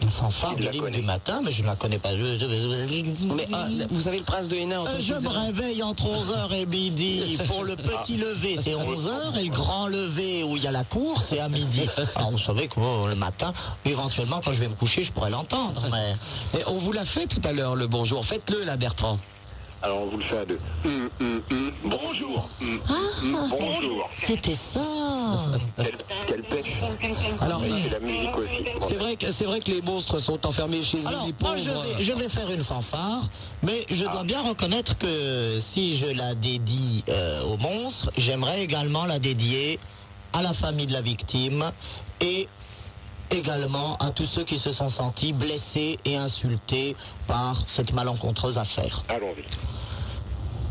S1: Une fanfare de l'hymne du matin, mais je ne la connais pas.
S2: Mais ah, vous savez le prince de Hénin en
S1: Euh, je me réveille entre 11h et midi. Pour le petit lever, c'est 11h. Et le grand lever où il y a la cour, c'est à midi. Alors, vous savez que oh, le matin, éventuellement, quand je vais me coucher, je pourrais l'entendre. Mais
S2: Et on vous l'a fait tout à l'heure le bonjour. Faites-le là, Bertrand.
S3: Alors on vous le fait à deux. Hum, hum, hum. Bonjour. Hum, bonjour.
S1: c'était ça.
S3: Quelle, quelle pêche.
S2: Alors,
S3: Oui, c'est la musique aussi. Bon,
S2: C'est vrai que c'est vrai que les monstres sont enfermés chez eux. Les
S1: moi, je vais, je vais faire une fanfare, mais je dois bien reconnaître que si je la dédie euh, aux monstres, j'aimerais également la dédier à la famille de la victime et également à tous ceux qui se sont sentis blessés et insultés par cette malencontreuse affaire.
S3: Allons-y.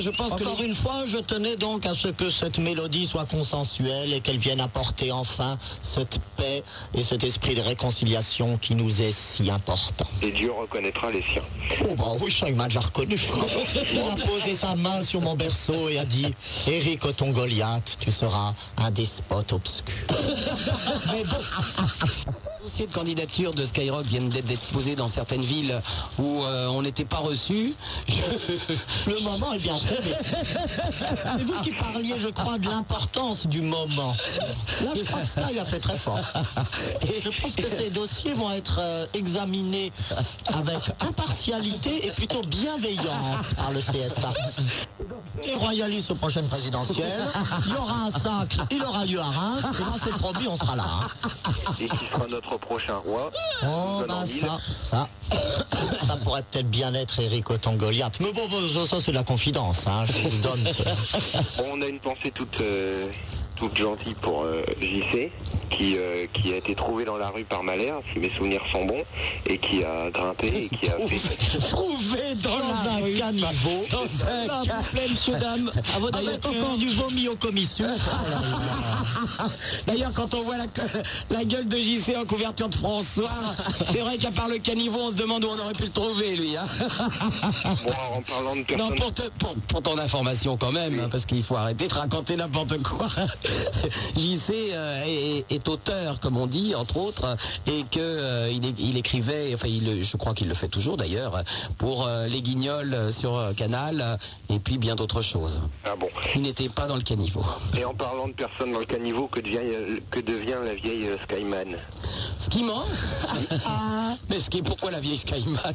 S1: Je
S2: pense que
S1: Encore
S2: les-
S1: une fois, je tenais donc à ce que cette mélodie soit consensuelle et qu'elle vienne apporter enfin cette paix et cet esprit de réconciliation qui nous est si important.
S3: Et Dieu reconnaîtra les siens.
S1: Oh bah oui, ça il m'a déjà reconnu. Il a posé sa main sur mon berceau et a dit Éric ton Goliath, tu seras un despote obscur. Mais bon,
S2: dossiers de candidature de Skyrock viennent d'être déposés dans certaines villes où euh, on n'était pas reçu.
S1: Le moment est bien choisi. C'est vous qui parliez, je crois, de l'importance du moment. Là, je crois que Sky a fait très fort. Et je pense que ces dossiers vont être euh, examinés avec impartialité et plutôt bienveillance par le CSA. Et royaliste aux prochaines présidentielles, il y aura un sacre, il aura lieu à Reims, et là, c'est promis, on sera là. hein.
S9: Et qui sera notre prochain roi
S1: Oh, ben ça, ça, ça pourrait peut-être bien être Eric Auton-Goliath. Mais bon, ça, c'est de la confidence, hein, je vous donne. ce-
S9: On a une pensée toute, euh, toute gentille pour euh, JC, qui, euh, qui a été trouvé dans la rue par Malher, si mes souvenirs sont bons, et qui a grimpé et qui a fait...
S2: Trouvé dans,
S1: Dans
S2: la
S1: un
S2: rue.
S1: caniveau.
S2: Dans un
S1: Là,
S2: ca-
S1: vous plaît, monsieur, dame.
S2: À votre
S1: Avec encore du vomi aux commissions.
S2: D'ailleurs, quand on voit la, la gueule de JC en couverture de François, c'est vrai qu'à part le caniveau, on se demande où on aurait pu le trouver, lui. hein.
S9: Bon, en parlant de
S2: Non, pour, te- pour- pour ton information quand même, hein, parce qu'il faut arrêter de raconter n'importe quoi. JC euh, est, est auteur, comme on dit, entre autres, et que euh, il, écrivait, enfin, il, je crois qu'il le fait toujours d'ailleurs, pour euh, les Guignols sur euh, Canal, euh, et puis bien d'autres choses.
S9: Ah bon.
S2: Il n'était pas dans le caniveau.
S9: Et en parlant de personnes dans le caniveau, que devient, que devient la vieille euh, Skyman?
S2: Skiman Mais ski, pourquoi la vieille Skyman?
S9: Bah,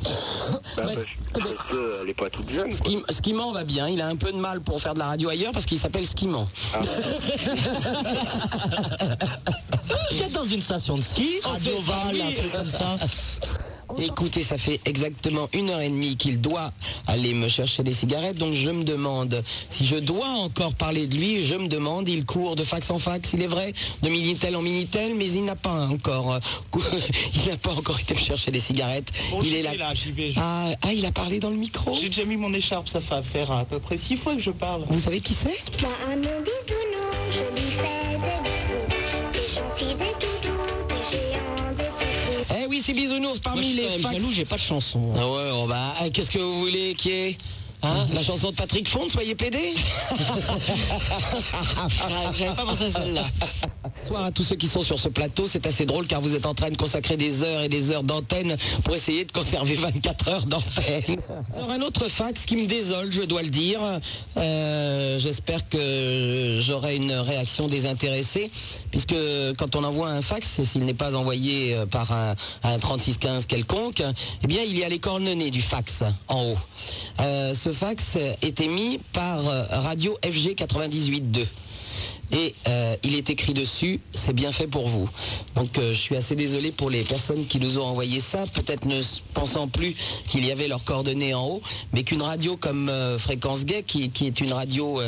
S2: Ouais.
S9: parce, parce qu'elle n'est pas toute jeune. quoi.
S2: Ski- Skiman va bien, il a un peu de mal pour faire de la radio ailleurs parce qu'il s'appelle Skiman.
S9: Ah,
S1: Peut-être dans une station de ski,
S2: Oh,
S1: Radio
S2: c'est pas
S1: Val,
S2: lui.
S1: un truc comme ça.
S2: Écoutez, ça fait exactement une heure et demie qu'il doit aller me chercher des cigarettes, donc je me demande si je dois encore parler de lui. Je me demande, il court de fax en fax, il est vrai, de minitel en minitel, mais il n'a pas encore, euh, il n'a pas encore été me chercher des cigarettes.
S10: Bon,
S2: il est
S10: là, j'y vais. je-
S2: Ah, ah, il a parlé dans le micro?
S10: J'ai déjà mis mon écharpe, ça fait faire à peu près six fois que je parle.
S2: Vous savez qui c'est? Eh oui, c'est Bisounours parmi les fax.
S10: j'ai pas de chanson.
S2: Ah ouais, oh bah, ah, qu'est-ce que vous voulez qui est Hein La chanson de Patrick Font, soyez pédé
S10: J'avais pas pensé à celle-là.
S2: Bonsoir à tous ceux qui sont sur ce plateau. C'est assez drôle car vous êtes en train de consacrer des heures et des heures d'antenne pour essayer de conserver 24 heures d'antenne. Alors un autre fax qui me désole, je dois le dire. Euh, J'espère que j'aurai une réaction désintéressée puisque quand on envoie un fax, s'il n'est pas envoyé euh, par un, un 3615 quelconque, eh bien il y a les coordonnées du fax en haut. Euh, ce fax est émis par euh, Radio FG 98.2. Et euh, il est écrit dessus, c'est bien fait pour vous. Donc euh, je suis assez désolé pour les personnes qui nous ont envoyé ça, peut-être ne pensant plus qu'il y avait leurs coordonnées en haut, mais qu'une radio comme euh, Fréquence Gay, qui, est une radio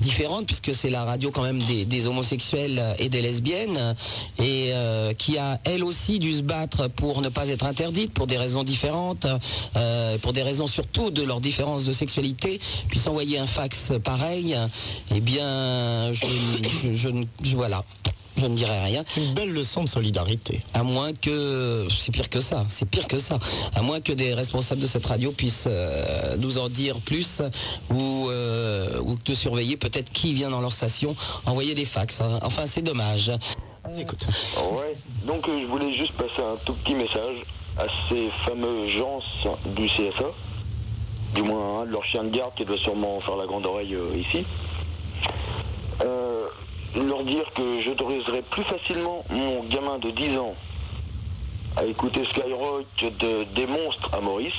S2: différente, puisque c'est la radio quand même des, des homosexuels et des lesbiennes, et qui a elle aussi dû se battre pour ne pas être interdite, pour des raisons différentes, pour des raisons surtout de leur différence de sexualité, puisse envoyer un fax pareil, eh bien, je, je, je ne- je- voilà, je ne dirai rien.
S1: Une belle leçon de solidarité.
S2: À moins que, c'est pire que ça, c'est pire que ça, à moins que des responsables de cette radio puissent euh, nous en dire plus ou, euh, ou de surveiller peut-être qui vient dans leur station envoyer des fax. hein. Enfin, c'est dommage.
S1: Écoute.
S9: Ouais, donc euh, je voulais juste passer un tout petit message à ces fameux gens du CSA, du moins un de leurs chiens de garde qui doit sûrement faire la grande oreille euh, ici. Leur dire que j'autoriserai plus facilement mon gamin de 10 ans à écouter Skyrock de, des monstres à Maurice,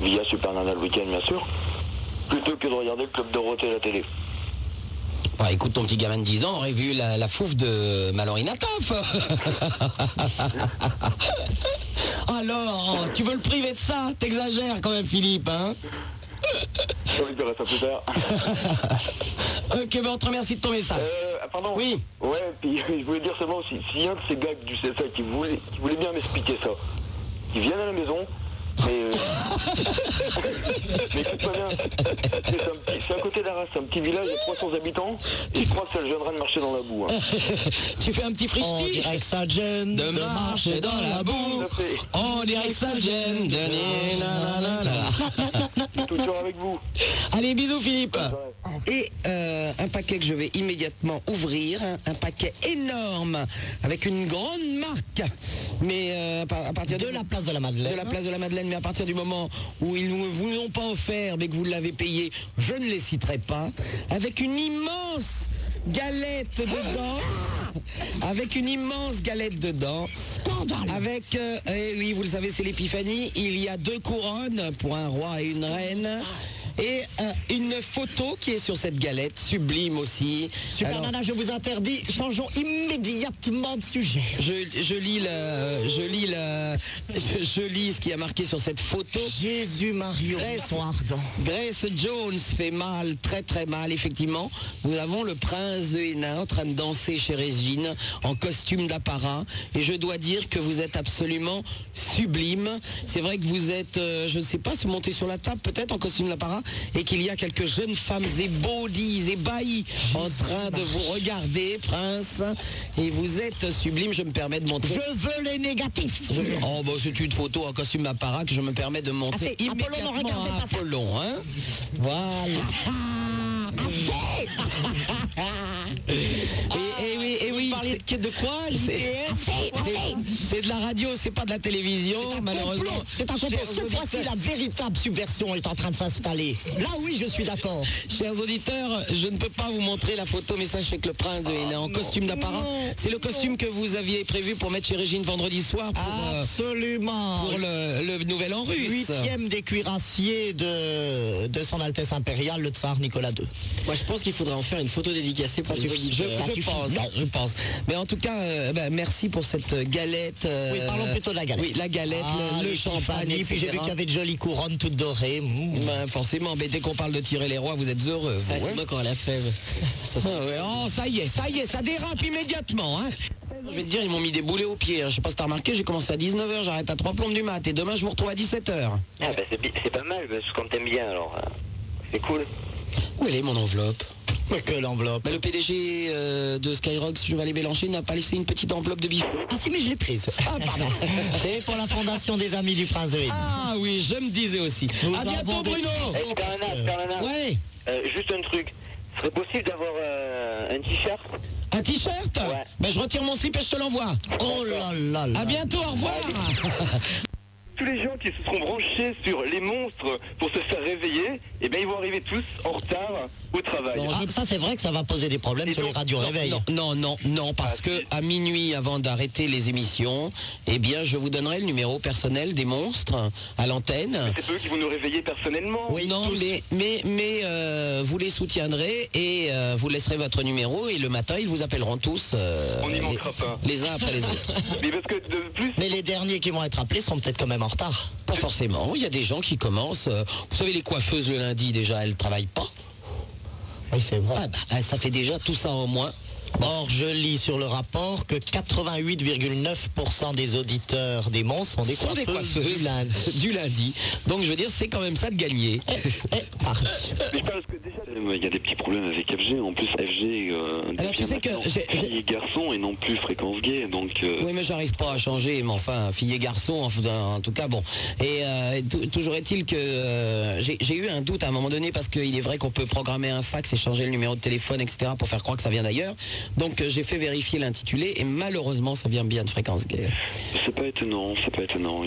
S9: via Super Nana le week-end bien sûr, plutôt que de regarder le Club Dorothée à la télé.
S2: Bah, écoute, ton petit gamin de 10 ans aurait vu la, la fouffe de Mallory Natoff. Alors, tu veux le priver de ça? T'exagères quand même, Philippe, hein?
S9: On verra ça plus tard.
S2: Ok, ben on te remercie de ton message.
S9: Euh, ah, pardon
S2: Oui.
S9: Ouais, puis je voulais dire seulement, si, si un de ces gars du CSA qui voulait, qui voulait bien m'expliquer ça, qui viennent à la maison, mais... euh, mais écoute pas bien, c'est un petit- c'est à côté d'Arras, c'est un petit village de 300 habitants, et je crois que ça le gênerait de marcher dans la boue. hein.
S2: tu fais un petit
S1: On
S2: freestyle
S1: dirait que ça gêne
S2: de marcher dans la boue. On dirait que ça gêne de...
S9: Toujours avec vous.
S2: Allez, bisous Philippe. Et euh, un paquet que je vais immédiatement ouvrir, un, un paquet énorme avec une grande marque. Mais euh, à partir
S1: De la place de la Madeleine.
S2: de la place de la Madeleine, mais à partir du moment où ils ne vous l'ont pas offert, mais que vous l'avez payé, je ne les citerai pas, avec une immense galette dedans, avec une immense galette dedans, avec, euh, eh oui, vous le savez, c'est l'épiphanie, il y a deux couronnes pour un roi et une reine. Et euh, une photo qui est sur cette galette, sublime aussi.
S1: Super
S2: Alors,
S1: Nana, je vous interdis, changeons immédiatement de sujet.
S2: je, je lis le, je lis le, je, je lis ce qui a marqué sur cette photo.
S1: Jésus Mario,
S2: Grace. Grace Jones fait mal, très très mal, effectivement. Nous avons le prince de Hénin en train de danser chez Régine en costume d'apparat. Et je dois dire que vous êtes absolument sublime. C'est vrai que vous êtes, euh, je ne sais pas, se monter sur la table peut-être en costume d'apparat et qu'il y a quelques jeunes femmes ébaudies, ébahies en train de vous regarder, prince. Et vous êtes sublime, je me permets de montrer.
S1: Je veux les négatifs.
S2: Oh, bah, c'est une photo en costume d'apparat que je me permets de montrer
S1: Ah, c'est- Apollon, ne
S2: immédiatement
S1: regardez
S2: à
S1: pas ça.
S2: Apollon, hein Voilà. Et, et oui, et oui. c'est-
S10: de quoi
S2: c'est- de la radio, c'est pas de la télévision, malheureusement.
S1: C'est un complot. Cette fois-ci, la véritable subversion est en train de s'installer. Là, oui, je suis d'accord.
S2: Chers auditeurs, je ne peux pas vous montrer la photo, mais sachez que le prince de Hénin en costume d'apparat, c'est le costume que vous aviez prévu pour mettre chez Régine vendredi soir pour, euh,
S1: Absolument.
S2: pour le, le nouvel an russe.
S1: Huitième des cuirassiers de, de son Altesse impériale, le tsar Nicolas II.
S10: Moi, je pense qu'il faudrait en faire une photo dédicacée pour
S1: Ça
S10: les
S1: suffit.
S2: Je,
S10: auditeurs.
S1: Ça
S2: je
S1: suffit.
S2: pense,
S1: Non.
S2: je pense. Mais en tout cas, euh, ben, merci pour cette galette. euh,
S1: Oui, parlons plutôt de la galette.
S2: Oui, la galette,
S1: Ah,
S2: le, le champagne,
S1: Tiffany, Puis j'ai vu qu'il y avait de jolies couronnes toutes dorées. Mmh.
S2: Ben, forcément, mais dès qu'on parle de tirer les rois, vous êtes heureux. vous,
S10: Ah,
S2: hein
S10: c'est moi qui aurai la fève. Ça, ça-
S2: Ah ouais, oh, ça y est, ça y est, ça dérape immédiatement. Hein. Je vais te dire, ils m'ont mis des boulets aux pieds. hein. Je sais pas si t'as remarqué, j'ai commencé à 19h, j'arrête à 3 plombes du mat. Et demain, je vous retrouve à 17h.
S6: Ah bah c'est pas mal, parce que quand t'aimes bien alors, euh, c'est cool.
S2: Où elle est mon enveloppe
S1: Mais que l'enveloppe.
S2: Ben, Le PDG euh, de Skyrock, Chevalier Bélanger, n'a pas laissé une petite enveloppe de bifton.
S1: Ah si, mais je l'ai prise. Ah, pardon. C'est pour la fondation des Amis du Prince de Hénin.
S2: Ah oui, je me disais aussi.
S1: Nous
S2: à bientôt, Bruno
S6: Nana,
S2: Ouais,
S6: euh, juste un truc. Ce serait possible d'avoir euh, un t-shirt?
S2: Un t-shirt?
S6: Ouais.
S2: Ben, je retire mon slip et je te l'envoie.
S1: Oh là là là.
S2: À bientôt, au revoir
S7: Tous les gens qui se seront branchés sur les monstres pour se faire réveiller, eh bien ils vont arriver tous en retard au travail.
S1: Ah, ça, c'est vrai que ça va poser des problèmes
S7: Et
S1: sur les radios réveil.
S2: Non, non, non, non, parce
S7: Ah,
S2: que à minuit, avant d'arrêter les émissions, eh bien, je vous donnerai le numéro personnel des monstres à l'antenne.
S7: C'est eux qui vont nous réveiller personnellement.
S1: Oui,
S2: non,
S1: tous.
S2: mais mais mais euh, vous les soutiendrez et euh, vous laisserez votre numéro et le matin ils vous appelleront tous. euh,
S7: On n'y
S2: les,
S7: manquera pas.
S2: les uns après les autres.
S7: Mais parce que de plus,
S1: Mais les derniers qui vont être appelés seront peut-être quand même en retard.
S2: Pas forcément. Il y a des gens qui commencent. vous savez, les coiffeuses le lundi déjà, elles travaillent pas. Ah bah, ça fait déjà tout ça en moins.
S1: Or, je lis sur le rapport que 88,9% des auditeurs des monstres sont des
S2: Sont des
S1: coiffeuses,
S2: coiffeuses
S1: du lundi.
S2: du lundi. Donc je veux dire, c'est quand même ça de gagner.
S1: Eh, parti.
S7: mais je pense que déjà,
S9: Il y a des petits problèmes avec FG. En plus, FG euh,
S2: Alors, tu sais que
S9: fille et garçon et non plus fréquence gay. Donc, euh,
S2: Oui, mais j'arrive pas à changer, mais enfin, fille et garçon, en, en tout cas, bon. Et euh, tou- toujours est-il que euh, j'ai eu un doute à un moment donné, parce qu'il est vrai qu'on peut programmer un fax et changer le numéro de téléphone, etc., pour faire croire que ça vient d'ailleurs. Donc euh, j'ai fait vérifier l'intitulé, et malheureusement, ça vient bien de fréquence gay.
S9: c'est pas étonnant. C'est pas étonnant.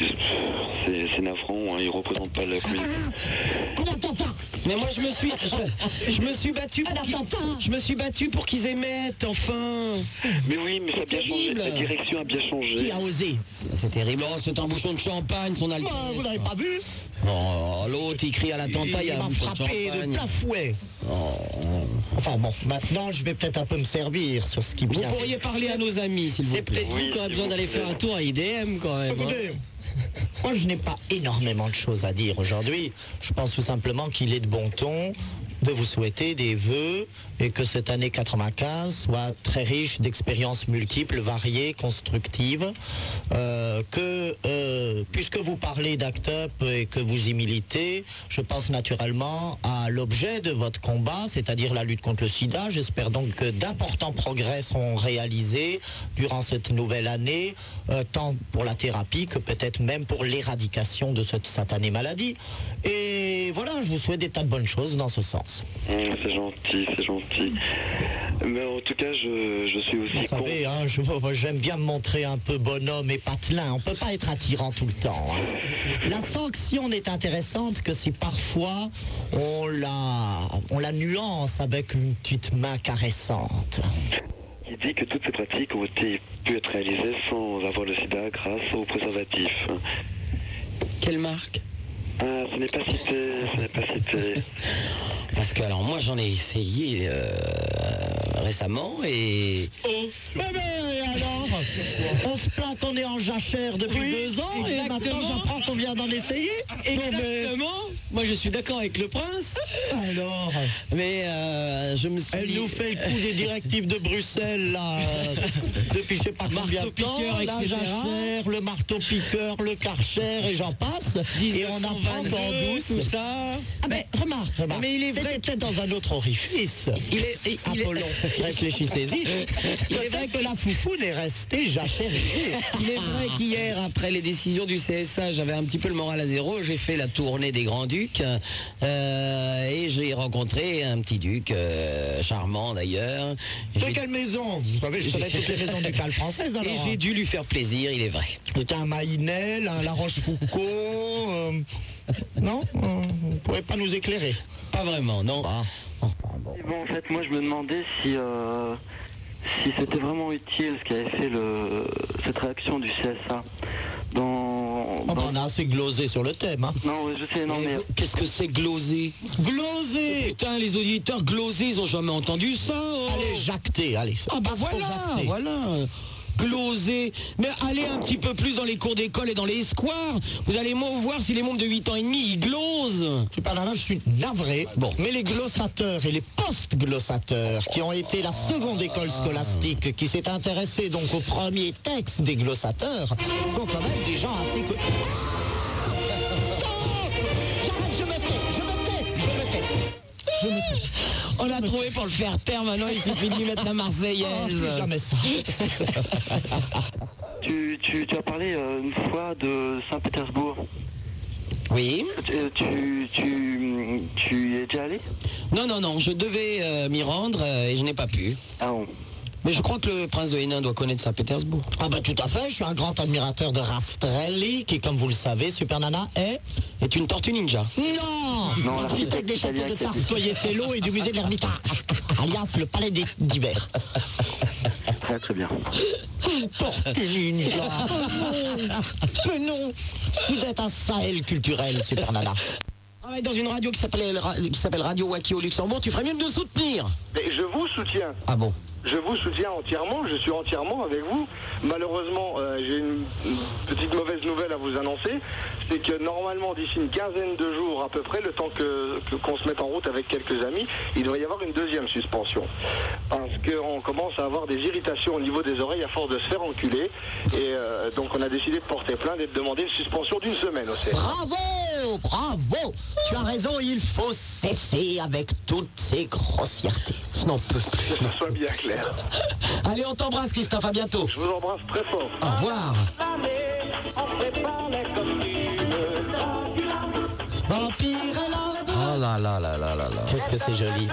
S9: C'est c'est navrant. Hein, ils représentent pas la communauté.
S2: Mais moi, je me suis, je, je me suis battu pour qu'ils- je me suis battu pour qu'ils émettent, enfin.
S9: Mais oui, mais ça a bien changé. La direction a bien
S1: Qui
S9: changé.
S1: a osé?
S2: C'est terrible. Oh, c'est un bouchon de champagne, son Altesse.
S1: Oh, Vous n'avez pas vu?
S2: Oh, l'autre, il crie à l'attentat, il y
S1: Il
S2: a un de
S1: frappé de
S2: champagne.
S1: plein fouet.
S2: Oh.
S1: Enfin bon, maintenant, je vais peut-être un peu me servir sur ce qui
S2: Vous pourriez parler à nos amis, s'il vous
S10: C'est
S2: plaît.
S10: peut-être
S9: Oui,
S10: vous qui aurez besoin d'aller faire un tour à IDM quand même. hein.
S1: Moi je n'ai pas énormément de choses à dire aujourd'hui. Je pense tout simplement qu'il est de bon ton de vous souhaiter des vœux et que cette année 95 soit très riche d'expériences multiples, variées, constructives. Euh, que, euh, puisque vous parlez d'Act Up et que vous y militez, je pense naturellement à l'objet de votre combat, c'est-à-dire la lutte contre le sida. J'espère donc que d'importants progrès seront réalisés durant cette nouvelle année, euh, tant pour la thérapie que peut-être même pour l'éradication de cette satanée maladie. Et voilà, je vous souhaite des tas de bonnes choses dans ce sens.
S9: Hum, c'est gentil, c'est gentil. Mais en tout cas, je, je suis aussi
S1: Vous savez, hein, j'aime bien me montrer un peu bonhomme et patelin. On peut pas être attirant tout le temps. hein. La sanction n'est intéressante que si parfois on la, on la nuance avec une petite main caressante.
S9: Il dit que toutes ces pratiques ont été pu être réalisées sans avoir le sida grâce au préservatif.
S2: Quelle marque?
S9: Ah, ce n'est pas cité, ce n'est pas cité.
S2: Parce que alors moi j'en ai essayé euh, récemment et
S1: Oh, mais, mais, et alors? On se plaint qu'on est en jachère depuis
S2: Oui,
S1: deux ans et maintenant
S2: exactement.
S1: j'apprends qu'on vient d'en essayer. Non, mais-
S2: exactement. Moi je suis d'accord avec le prince,
S1: Alors,
S2: mais euh, je me suis.
S1: elle nous fait le coup des directives de Bruxelles, là, depuis je sais pas combien de
S2: Marteau
S1: temps,
S2: piqueur,
S1: la jachère, le marteau-piqueur, le karcher et j'en passe. Et on apprend qu'en
S2: 1922,
S1: douce...
S2: tout ça.
S1: Ah ben, remarque, remarque.
S2: mais il est vrai
S1: C'était peut-être dans un autre orifice.
S2: Il est, il est-
S1: Apollon, réfléchissez-y. Il est vrai que la foufoune est restée jachérisée.
S2: Il est vrai qu'hier, après les décisions du CSA, j'avais un petit peu le moral à zéro. J'ai fait la tournée des Grands-Ducs euh, et j'ai rencontré un petit duc euh, charmant d'ailleurs.
S1: De quelle maison? Vous savez, je connais toutes les maisons ducales françaises
S2: Et
S1: alors.
S2: j'ai dû lui faire plaisir, il est vrai.
S1: C'était un Maïnel, un La Rochefoucauld. euh, Non? Vous ne pourrez pas nous éclairer?
S2: Pas vraiment, non.
S9: Et bon, en fait, moi, je me demandais si, euh, si c'était vraiment utile ce qu'avait fait le, cette réaction du CSA. Dans,
S1: Oh, ben,
S9: dans-
S1: On a assez glosé sur le thème. Hein.
S9: Non, ouais, je sais, non, mais...
S2: Qu'est-ce que c'est glosé?
S1: Glosé
S2: Putain, les auditeurs glosés, ils ont jamais entendu ça. oh.
S1: Allez, jacter, allez.
S2: Ah bah voilà, voilà. Glosé. Mais allez un petit peu plus dans les cours d'école et dans les squares. Vous allez voir si les membres de 8 ans et demi, ils glosent.
S1: Super Nana, je suis navré.
S2: Bon.
S1: Mais les glossateurs et les post-glossateurs, qui ont été la seconde école scolastique, qui s'est intéressée donc au premier texte des glossateurs, sont quand même des gens assez. Stop J'arrête, je me tais, je me tais, je me tais. Je me tais.
S2: On a trouvé pour le faire taire, maintenant il suffit de lui mettre la
S1: Oh,
S2: Marseillaise.
S1: plus jamais ça.
S9: Tu, tu, tu as parlé euh, une fois de Saint-Pétersbourg.
S2: Oui.
S9: Tu, tu, tu, tu y es déjà allé?
S2: Non, non, non, je devais euh, m'y rendre euh, et je n'ai pas pu.
S9: Ah bon?
S2: Mais je crois que le prince de Hénin doit connaître Saint-Pétersbourg.
S1: Ah bah tout à fait, je suis un grand admirateur de Rastrelli, qui comme vous le savez, Super Nana, est...
S2: Est une tortue ninja.
S1: Non
S9: Non,
S1: L'architecte des châteaux de Tsarskoye Selo et du musée de l'Ermitage, alias le palais des divers.
S9: Très très bien.
S1: Tortue ninja Mais non Vous êtes un Sahel culturel, Super Nana.
S2: Dans une radio qui s'appelle qui s'appelle Radio Waki au Luxembourg. Tu ferais mieux de nous soutenir.
S3: Mais je vous soutiens.
S2: Ah bon?
S3: Je vous soutiens entièrement, je suis entièrement avec vous. Malheureusement, euh, j'ai une, petite mauvaise nouvelle à vous annoncer. C'est que normalement, d'ici une quinzaine de jours à peu près, le temps que qu'on se mette en route avec quelques amis, il devrait y avoir une deuxième suspension. Parce qu'on commence à avoir des irritations au niveau des oreilles à force de se faire enculer. Et euh, donc on a décidé de porter plainte et de demander une suspension d'une semaine au CSA.
S1: Bravo Bravo Tu as raison, il faut cesser avec toutes ces grossièretés.
S2: Je n'en peux plus.
S3: Que ce soit bien clair.
S2: Allez, on t'embrasse, Christophe. À bientôt.
S3: Je vous embrasse très fort.
S2: Au revoir.
S1: Vampire
S2: Oh là là là là là là.
S1: Qu'est-ce que c'est joli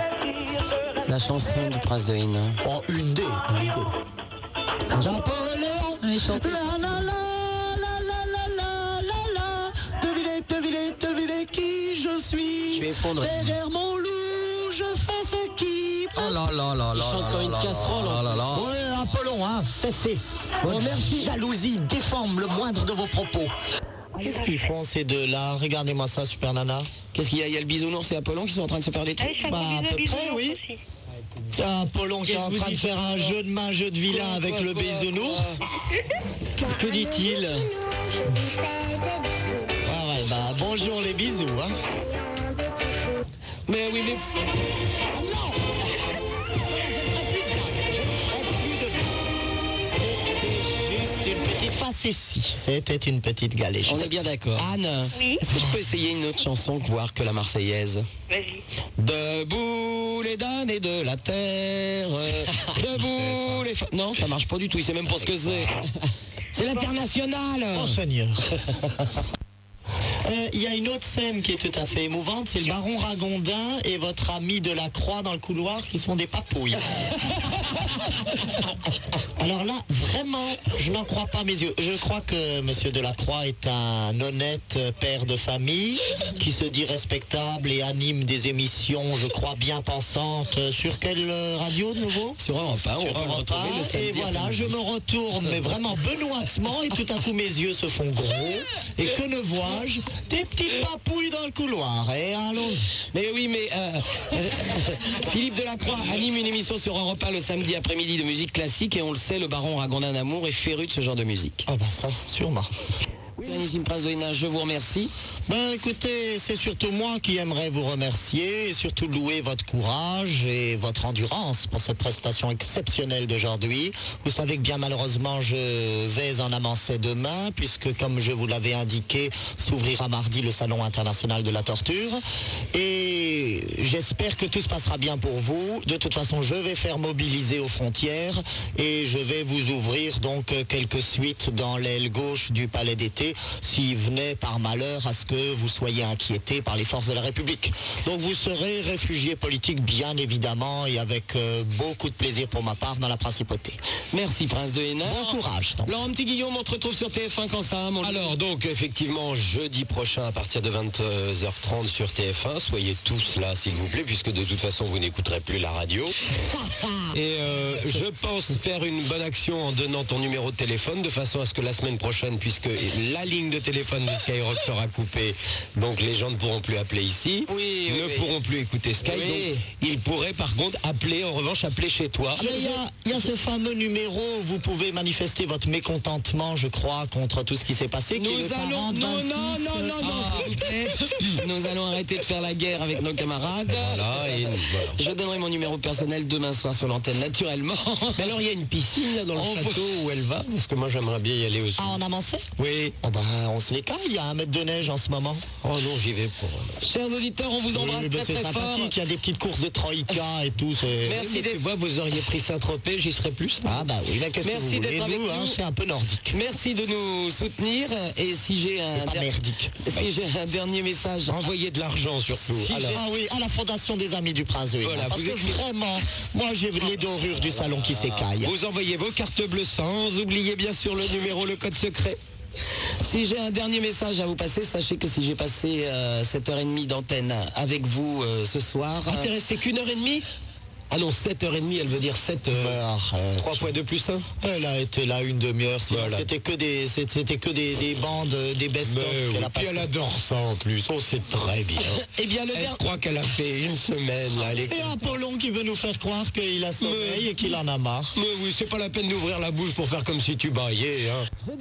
S2: C'est la chanson du prince de Hénin.
S1: Oh, une. Napoléon
S2: il
S1: Derrière mon loup, je fais ce qui
S2: Oh là là là là.
S10: Il chante
S2: là
S10: comme une casserole,
S2: là
S10: en
S2: là
S10: plus.
S2: là.
S1: Ouais, Apollon, hein, cessez Votre jalousie déforme le moindre de vos propos. Qu'est-ce qu'ils font ces deux-là? Regardez-moi ça, Super Nana.
S2: Qu'est-ce qu'il y a? Il y a le bisounours et Apollon qui sont en train de se faire des trucs.
S1: Bah, à peu près, oui. Il y a Apollon qui est en train de faire un jeu de main, jeu de vilain avec
S2: quoi,
S1: le
S2: quoi,
S1: bisounours.
S2: Que dit-il?
S1: Ah ouais, bah bonjour les bisous. Hein.
S2: Mais oui, mais.
S1: Non Je ne ferai plus de blagues. Je ne ferai plus de blagues. C'était juste une petite facétie. C'était une petite galéjade.
S2: On est bien d'accord. Anne,
S11: Oui.
S2: est-ce que je peux essayer une autre chanson, voir que la Marseillaise?
S11: Vas-y.
S2: Debout les damnés de la terre, debout les femmes. Non, ça marche pas du tout, il sait même pas ce que c'est. C'est l'international
S1: Oh Seigneur Il y a une autre scène qui est tout à fait émouvante, c'est le baron Ragondin et votre ami de la Croix dans le couloir qui sont des papouilles. Alors là, vraiment, je n'en crois pas mes yeux. Je crois que Monsieur Delacroix est un honnête euh, père de famille qui se dit respectable et anime des émissions, je crois, bien pensantes. Euh, Sur quelle euh, radio de nouveau?
S2: Sur Europe 1, on
S1: Sur
S2: peut le
S1: Europe
S2: retrouver
S1: 1,
S2: le samedi
S1: Et voilà, je me retourne, mais vraiment benoîtement, et tout à coup mes yeux se font gros. Et que ne vois-je? Des petites papouilles dans le couloir. Et allons
S2: Mais oui, mais euh, euh, Philippe Delacroix anime une émission sur Europe 1 le samedi après-midi de musique classique et on le sait, le baron Ragondin d'Amour est féru de ce genre de musique.
S1: Ah bah ça, sûrement.
S2: Je vous remercie.
S1: Ben écoutez, c'est surtout moi qui aimerais vous remercier et surtout louer votre courage et votre endurance pour cette prestation exceptionnelle d'aujourd'hui. Vous savez que bien malheureusement je vais en amancer demain puisque comme je vous l'avais indiqué, s'ouvrira mardi le Salon international de la torture. Et j'espère que tout se passera bien pour vous. De toute façon, je vais faire mobiliser aux frontières et je vais vous ouvrir donc quelques suites dans l'aile gauche du palais d'été s'il venait par malheur à ce que vous soyez inquiétés par les forces de la République. Donc vous serez réfugié politique bien évidemment et avec euh, beaucoup de plaisir pour ma part dans la principauté.
S2: Merci Prince de Hénin.
S1: Bon courage. donc.
S2: Laurent Petit Guillaume, on te retrouve sur TF1 quand ça mon
S12: Alors donc effectivement jeudi prochain à partir de 20h30 sur TF1, soyez tous là s'il vous plaît puisque de toute façon vous n'écouterez plus la radio. Et euh, je pense faire une bonne action en donnant ton numéro de téléphone de façon à ce que la semaine prochaine puisque la ligne de téléphone de Skyrock sera coupée, donc les gens ne pourront plus appeler ici,
S2: Oui,
S12: ne
S2: oui.
S12: pourront plus écouter Sky,
S2: Oui.
S12: donc ils pourraient par contre appeler en revanche appeler chez toi.
S1: Mais Il y, a, il y a ce fameux numéro où vous pouvez manifester votre mécontentement, je crois, contre tout ce qui s'est passé.
S2: Nous allons,
S1: 40,
S2: non,
S1: 26,
S2: non, non, non, non,
S1: ah.
S2: s'il vous plaît. Nous allons arrêter de faire la guerre avec nos camarades.
S12: Voilà, et voilà.
S2: Je donnerai mon numéro personnel demain soir sur l'antenne, naturellement.
S12: Mais alors il y a une piscine là dans le
S2: On
S12: château où elle va? Parce que moi j'aimerais bien y aller aussi.
S1: Ah, en avancée
S12: Oui.
S1: Oh ben, on se les caille, il y a un mètre de neige en ce moment.
S12: Oh non, j'y vais pour. euh,
S2: Chers auditeurs, on vous embrasse
S1: Oui,
S2: très fort.
S1: il y a des petites courses de Troïka et tout.
S2: Merci
S12: tu
S2: d'être-
S12: vois, vous auriez pris Saint-Tropez, j'y serais plus.
S1: Ah bah oui, qu'est-ce
S2: Merci d'être avec
S1: nous, hein,
S2: nous.
S1: C'est un peu nordique.
S2: Merci de nous soutenir. Et si j'ai un,
S1: Pas
S2: der- si j'ai un dernier message,
S12: Envoyez de l'argent surtout.
S2: Si
S12: Alors,
S1: Ah oui, à la Fondation des Amis du Prince de.
S12: Voilà,
S1: Parce
S12: vous
S1: que vraiment, moi j'ai les dorures du salon qui s'écaillent.
S12: vous envoyez vos cartes bleues sans oublier bien sûr le numéro, le code secret.
S2: Si j'ai un dernier message à vous passer, sachez que si j'ai passé euh, 7h30 d'antenne avec vous euh, ce soir,
S12: Ah, t'es resté qu'une heure et demie? Ah non, 7h30, elle veut dire 7
S1: Mais arrête.
S12: 3 fois 2 plus 1
S1: Elle a été là une demi-heure. sinon
S12: Voilà.
S1: C'était que des, c'était que des, des bandes, euh, des best-of qu'elle a
S12: puis
S1: passées.
S12: elle adore ça en plus, on sait très bien.
S2: eh bien le
S12: Elle
S2: dernier...
S12: croit qu'elle a fait une semaine là, elle est-
S1: Et Apollon qui veut nous faire croire qu'il a sommeil et qu'il en a marre.
S12: Mais oui, c'est pas la peine d'ouvrir la bouche pour faire comme si tu baillais. Hein.